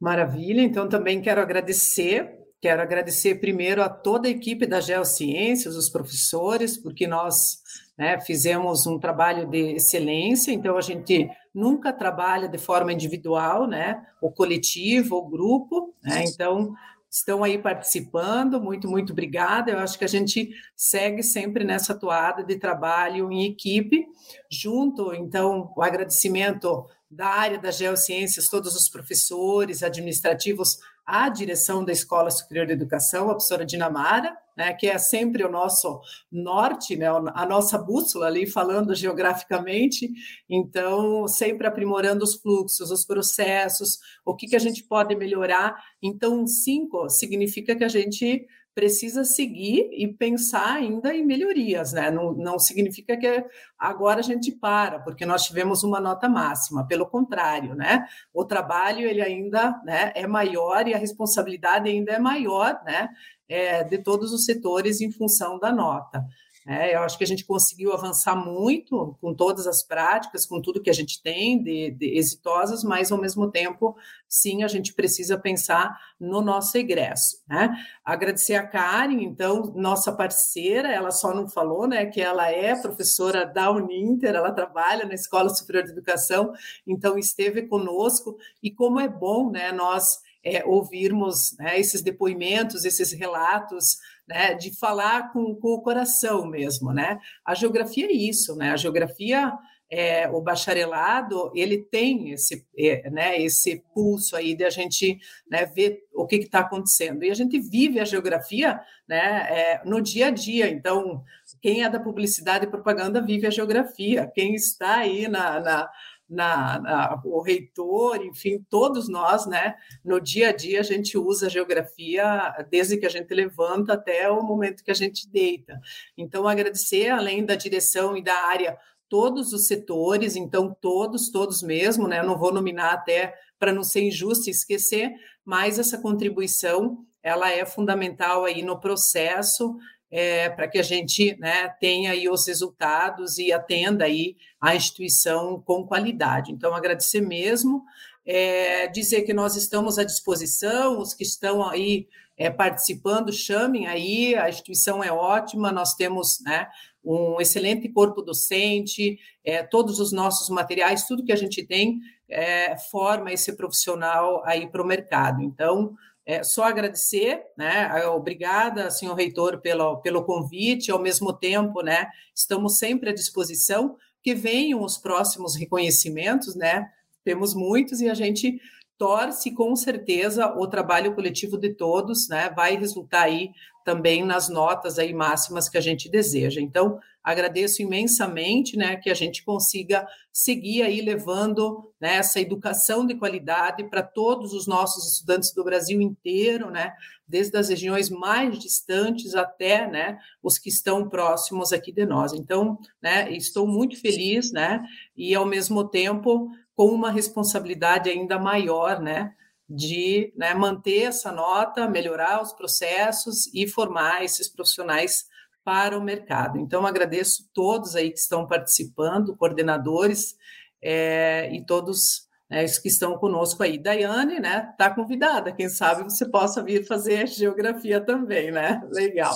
Maravilha, então também quero agradecer. Quero agradecer primeiro a toda a equipe da Geociências, os professores, porque nós né, fizemos um trabalho de excelência, então a gente nunca trabalha de forma individual, né, ou coletivo, ou grupo, né, então estão aí participando, muito, muito obrigada. Eu acho que a gente segue sempre nessa toada de trabalho em equipe, junto, então, o agradecimento da área das geociências, todos os professores administrativos, a direção da Escola Superior de Educação, a professora Dinamara, né, que é sempre o nosso norte, né, a nossa bússola ali, falando geograficamente, então, sempre aprimorando os fluxos, os processos, o que, que a gente pode melhorar. Então, cinco significa que a gente precisa seguir e pensar ainda em melhorias, né? Não, não significa que agora a gente para, porque nós tivemos uma nota máxima, pelo contrário, né? O trabalho ele ainda né, é maior e a responsabilidade ainda é maior, né? É, de todos os setores em função da nota. É, eu acho que a gente conseguiu avançar muito com todas as práticas, com tudo que a gente tem de, de, exitosas, mas ao mesmo tempo, sim, a gente precisa pensar no nosso egresso. Né? Agradecer a Karen, então, nossa parceira, ela só não falou né, que ela é professora da Uninter, ela trabalha na Escola Superior de Educação, então esteve conosco, e como é bom né, nós é, ouvirmos né, esses depoimentos, esses relatos né, de falar com, com, o coração mesmo, né? A geografia é isso, né? A geografia, é, o bacharelado, ele tem esse, é, né, esse pulso aí de a gente né, ver o que está acontecendo. E a gente vive a geografia né, é, no dia a dia. Então, quem é da publicidade e propaganda vive a geografia. Quem está aí na, na na, na, o reitor, enfim, todos nós, né, no dia a dia a gente usa a geografia desde que a gente levanta até o momento que a gente deita. Então, agradecer, além da direção e da área, todos os setores, então todos, todos mesmo, né, eu não vou nominar até para não ser injusto e esquecer, mas essa contribuição, ela é fundamental aí no processo é, para que a gente né, tenha aí os resultados e atenda aí a instituição com qualidade. Então, agradecer mesmo, é, dizer que nós estamos à disposição, os que estão aí é, participando, chamem aí, a instituição é ótima, nós temos né, um excelente corpo docente, é, todos os nossos materiais, tudo que a gente tem é, forma esse profissional aí para o mercado. Então, é, só agradecer, né? Obrigada, senhor reitor, pelo, pelo convite. Ao mesmo tempo, né? Estamos sempre à disposição que venham os próximos reconhecimentos, né? Temos muitos e a gente torce com certeza o trabalho coletivo de todos, né? Vai resultar aí também nas notas aí máximas que a gente deseja. Então, agradeço imensamente, né, que a gente consiga seguir aí levando né, essa educação de qualidade para todos os nossos estudantes do Brasil inteiro, né, desde as regiões mais distantes até, né, os que estão próximos aqui de nós. Então, né, estou muito feliz, né, e ao mesmo tempo com uma responsabilidade ainda maior, né, de né, manter essa nota, melhorar os processos e formar esses profissionais para o mercado. Então, agradeço todos aí que estão participando, coordenadores é, e todos né, os que estão conosco aí. Daiane, né, está convidada, quem sabe você possa vir fazer geografia também, né? Legal.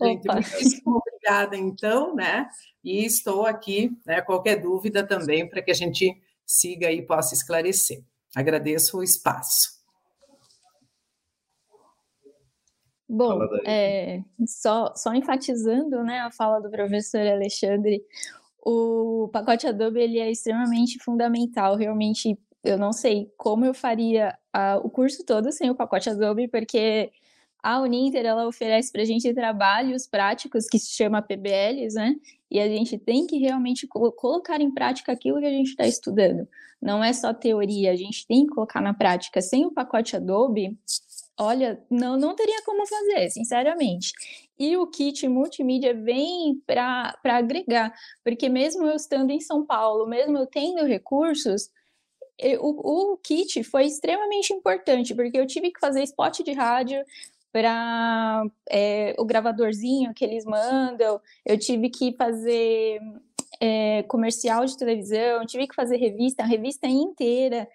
Gente, muitíssimo obrigada, então, né? E estou aqui, né, qualquer dúvida também, para que a gente siga e possa esclarecer. Agradeço o espaço. Bom, é, só, só enfatizando né, a fala do professor Alexandre, o pacote Adobe ele é extremamente fundamental. Realmente, eu não sei como eu faria a, o curso todo sem o pacote Adobe, porque A Uninter, ela oferece para a gente trabalhos práticos que se chama PBLs, né? E a gente tem que realmente colocar em prática aquilo que a gente está estudando. Não é só teoria, a gente tem que colocar na prática. Sem o pacote Adobe, olha, não, não teria como fazer, sinceramente. E o kit multimídia vem para agregar, porque mesmo eu estando em São Paulo, mesmo eu tendo recursos, o, o kit foi extremamente importante, porque eu tive que fazer spot de rádio, para é, o gravadorzinho que eles mandam, eu tive que fazer é, comercial de televisão, tive que fazer revista, a revista inteira.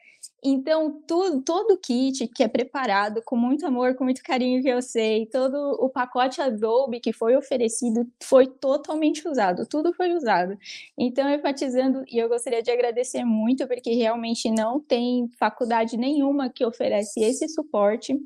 Então, tudo, todo o kit que é preparado com muito amor, com muito carinho que eu sei, todo o pacote Adobe que foi oferecido foi totalmente usado, tudo foi usado. Então, enfatizando, e eu gostaria de agradecer muito, porque realmente não tem faculdade nenhuma que oferece esse suporte.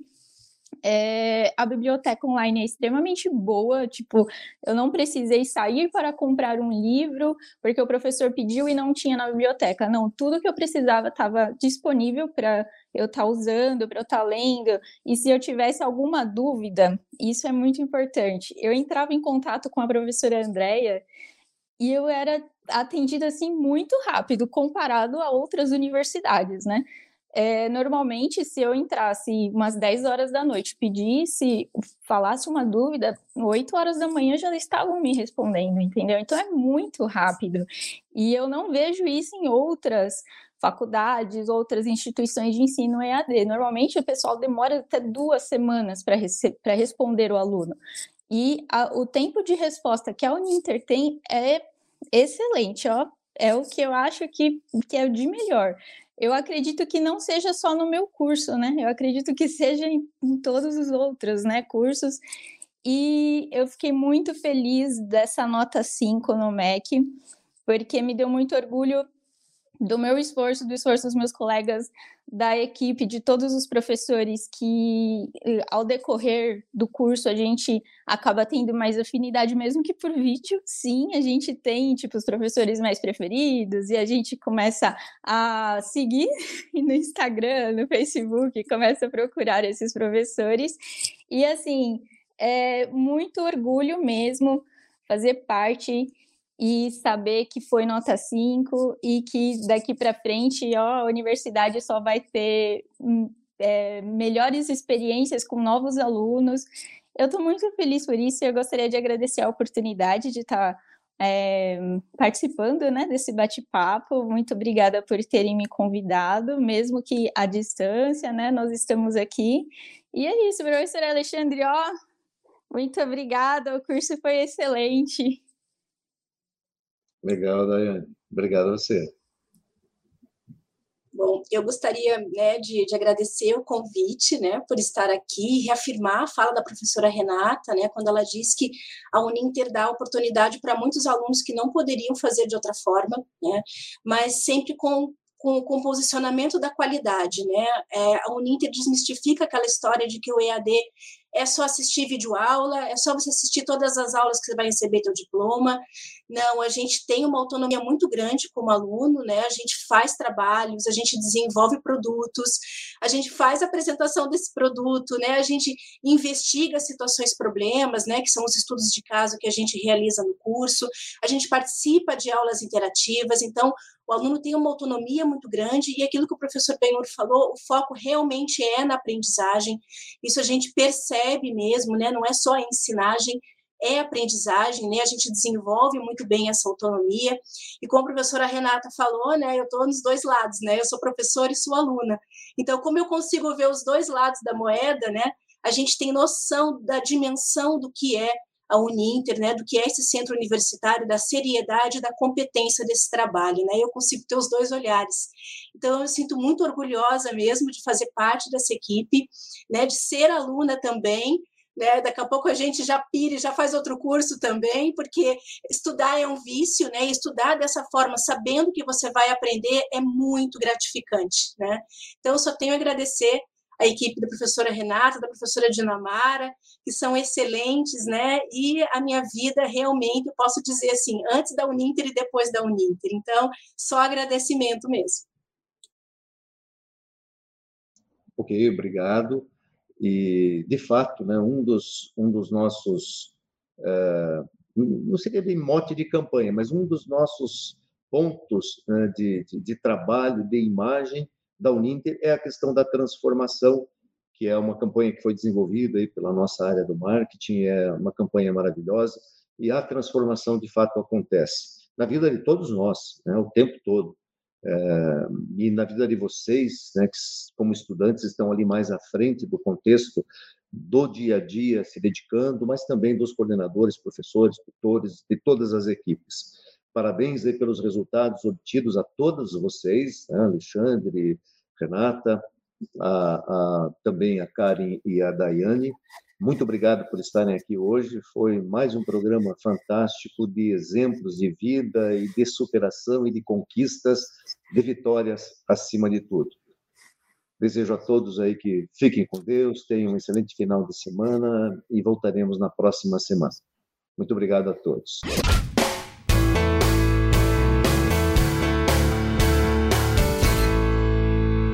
É, a biblioteca online é extremamente boa, tipo, eu não precisei sair para comprar um livro porque o professor pediu e não tinha na biblioteca. Não, tudo que eu precisava estava disponível para eu estar tá usando, para eu estar tá lendo. E se eu tivesse alguma dúvida, isso é muito importante. Eu entrava em contato com a professora Andréia e eu era atendida assim muito rápido comparado a outras universidades, né? É, normalmente, se eu entrasse umas 10 horas da noite, pedisse, falasse uma dúvida, 8 horas da manhã já estavam me respondendo, entendeu? Então é muito rápido. E eu não vejo isso em outras faculdades, outras instituições de ensino EAD. Normalmente o pessoal demora até duas semanas para responder o aluno. E a, o tempo de resposta que a Uninter tem é excelente, ó. É o que eu acho que, que é o de melhor eu acredito que não seja só no meu curso, né? Eu acredito que seja em, em todos os outros, né, cursos. E eu fiquei muito feliz dessa nota 5 no MEC, porque me deu muito orgulho do meu esforço, do esforço dos meus colegas, da equipe, de todos os professores que, ao decorrer do curso, a gente acaba tendo mais afinidade, mesmo que por vídeo. Sim, a gente tem, tipo, os professores mais preferidos e a gente começa a seguir no Instagram, no Facebook, começa a procurar esses professores. E, assim, é muito orgulho mesmo fazer parte e saber que foi nota 5 e que daqui para frente ó, a universidade só vai ter hum, é, melhores experiências com novos alunos. Eu estou muito feliz por isso e eu gostaria de agradecer a oportunidade de estar tá, é, participando né, desse bate-papo. Muito obrigada por terem me convidado, mesmo que à distância, né? Nós estamos aqui. E é isso, professor Alexandre, ó, muito obrigada, o curso foi excelente. Legal, Daiane. Obrigado a você. Bom, eu gostaria né, de, de, agradecer o convite né, por estar aqui, reafirmar a fala da professora Renata, né, quando ela diz que a Uninter dá oportunidade para muitos alunos que não poderiam fazer de outra forma, né, mas sempre com com, com o posicionamento da qualidade, né? É, a Uninter desmistifica aquela história de que o EAD é só assistir vídeo aula, é só você assistir todas as aulas que você vai receber teu diploma. Não, a gente tem uma autonomia muito grande como aluno, né? A gente faz trabalhos, a gente desenvolve produtos, a gente faz a apresentação desse produto, né? A gente investiga situações, problemas, né? Que são os estudos de caso que a gente realiza no curso. A gente participa de aulas interativas. Então, o aluno tem uma autonomia muito grande e aquilo que o professor Benhur falou, o foco realmente é na aprendizagem. Isso a gente percebe mesmo, né? Não é só a ensinagem, é aprendizagem, né? A gente desenvolve muito bem essa autonomia. E como a professora Renata falou, né? Eu estou nos dois lados, né? Eu sou professora e sou aluna. Então, como eu consigo ver os dois lados da moeda, né? A gente tem noção da dimensão do que é a Uninter, né, do que é esse centro universitário, da seriedade, da competência desse trabalho, né? Eu consigo ter os dois olhares. Então eu sinto muito orgulhosa mesmo de fazer parte dessa equipe, né, de ser aluna também, né? Daqui a pouco a gente já pira e já faz outro curso também, porque estudar é um vício, né? E estudar dessa forma, sabendo que você vai aprender, é muito gratificante, né? Então eu só tenho a agradecer a equipe da professora Renata, da professora Dinamara, que são excelentes, né? E a minha vida realmente, eu posso dizer assim, antes da Uninter e depois da Uninter. Então, só agradecimento mesmo. Ok, obrigado. E, de fato, né, um, dos, um dos nossos, é, não seria bem mote de campanha, mas um dos nossos pontos né, de, de, de trabalho, de imagem da Uninter é a questão da transformação, que é uma campanha que foi desenvolvida aí pela nossa área do marketing, é uma campanha maravilhosa, e a transformação de fato acontece na vida de todos nós, né, o tempo todo. É, e na vida de vocês, né, que como estudantes estão ali mais à frente do contexto do dia a dia, se dedicando, mas também dos coordenadores, professores, tutores, de todas as equipes. Parabéns aí pelos resultados obtidos a todos vocês, né, Alexandre, Renata, a, a, também a Karen e a Daiane. Muito obrigado por estarem aqui hoje. Foi mais um programa fantástico de exemplos de vida e de superação e de conquistas, de vitórias acima de tudo. Desejo a todos aí que fiquem com Deus, tenham um excelente final de semana e voltaremos na próxima semana. Muito obrigado a todos.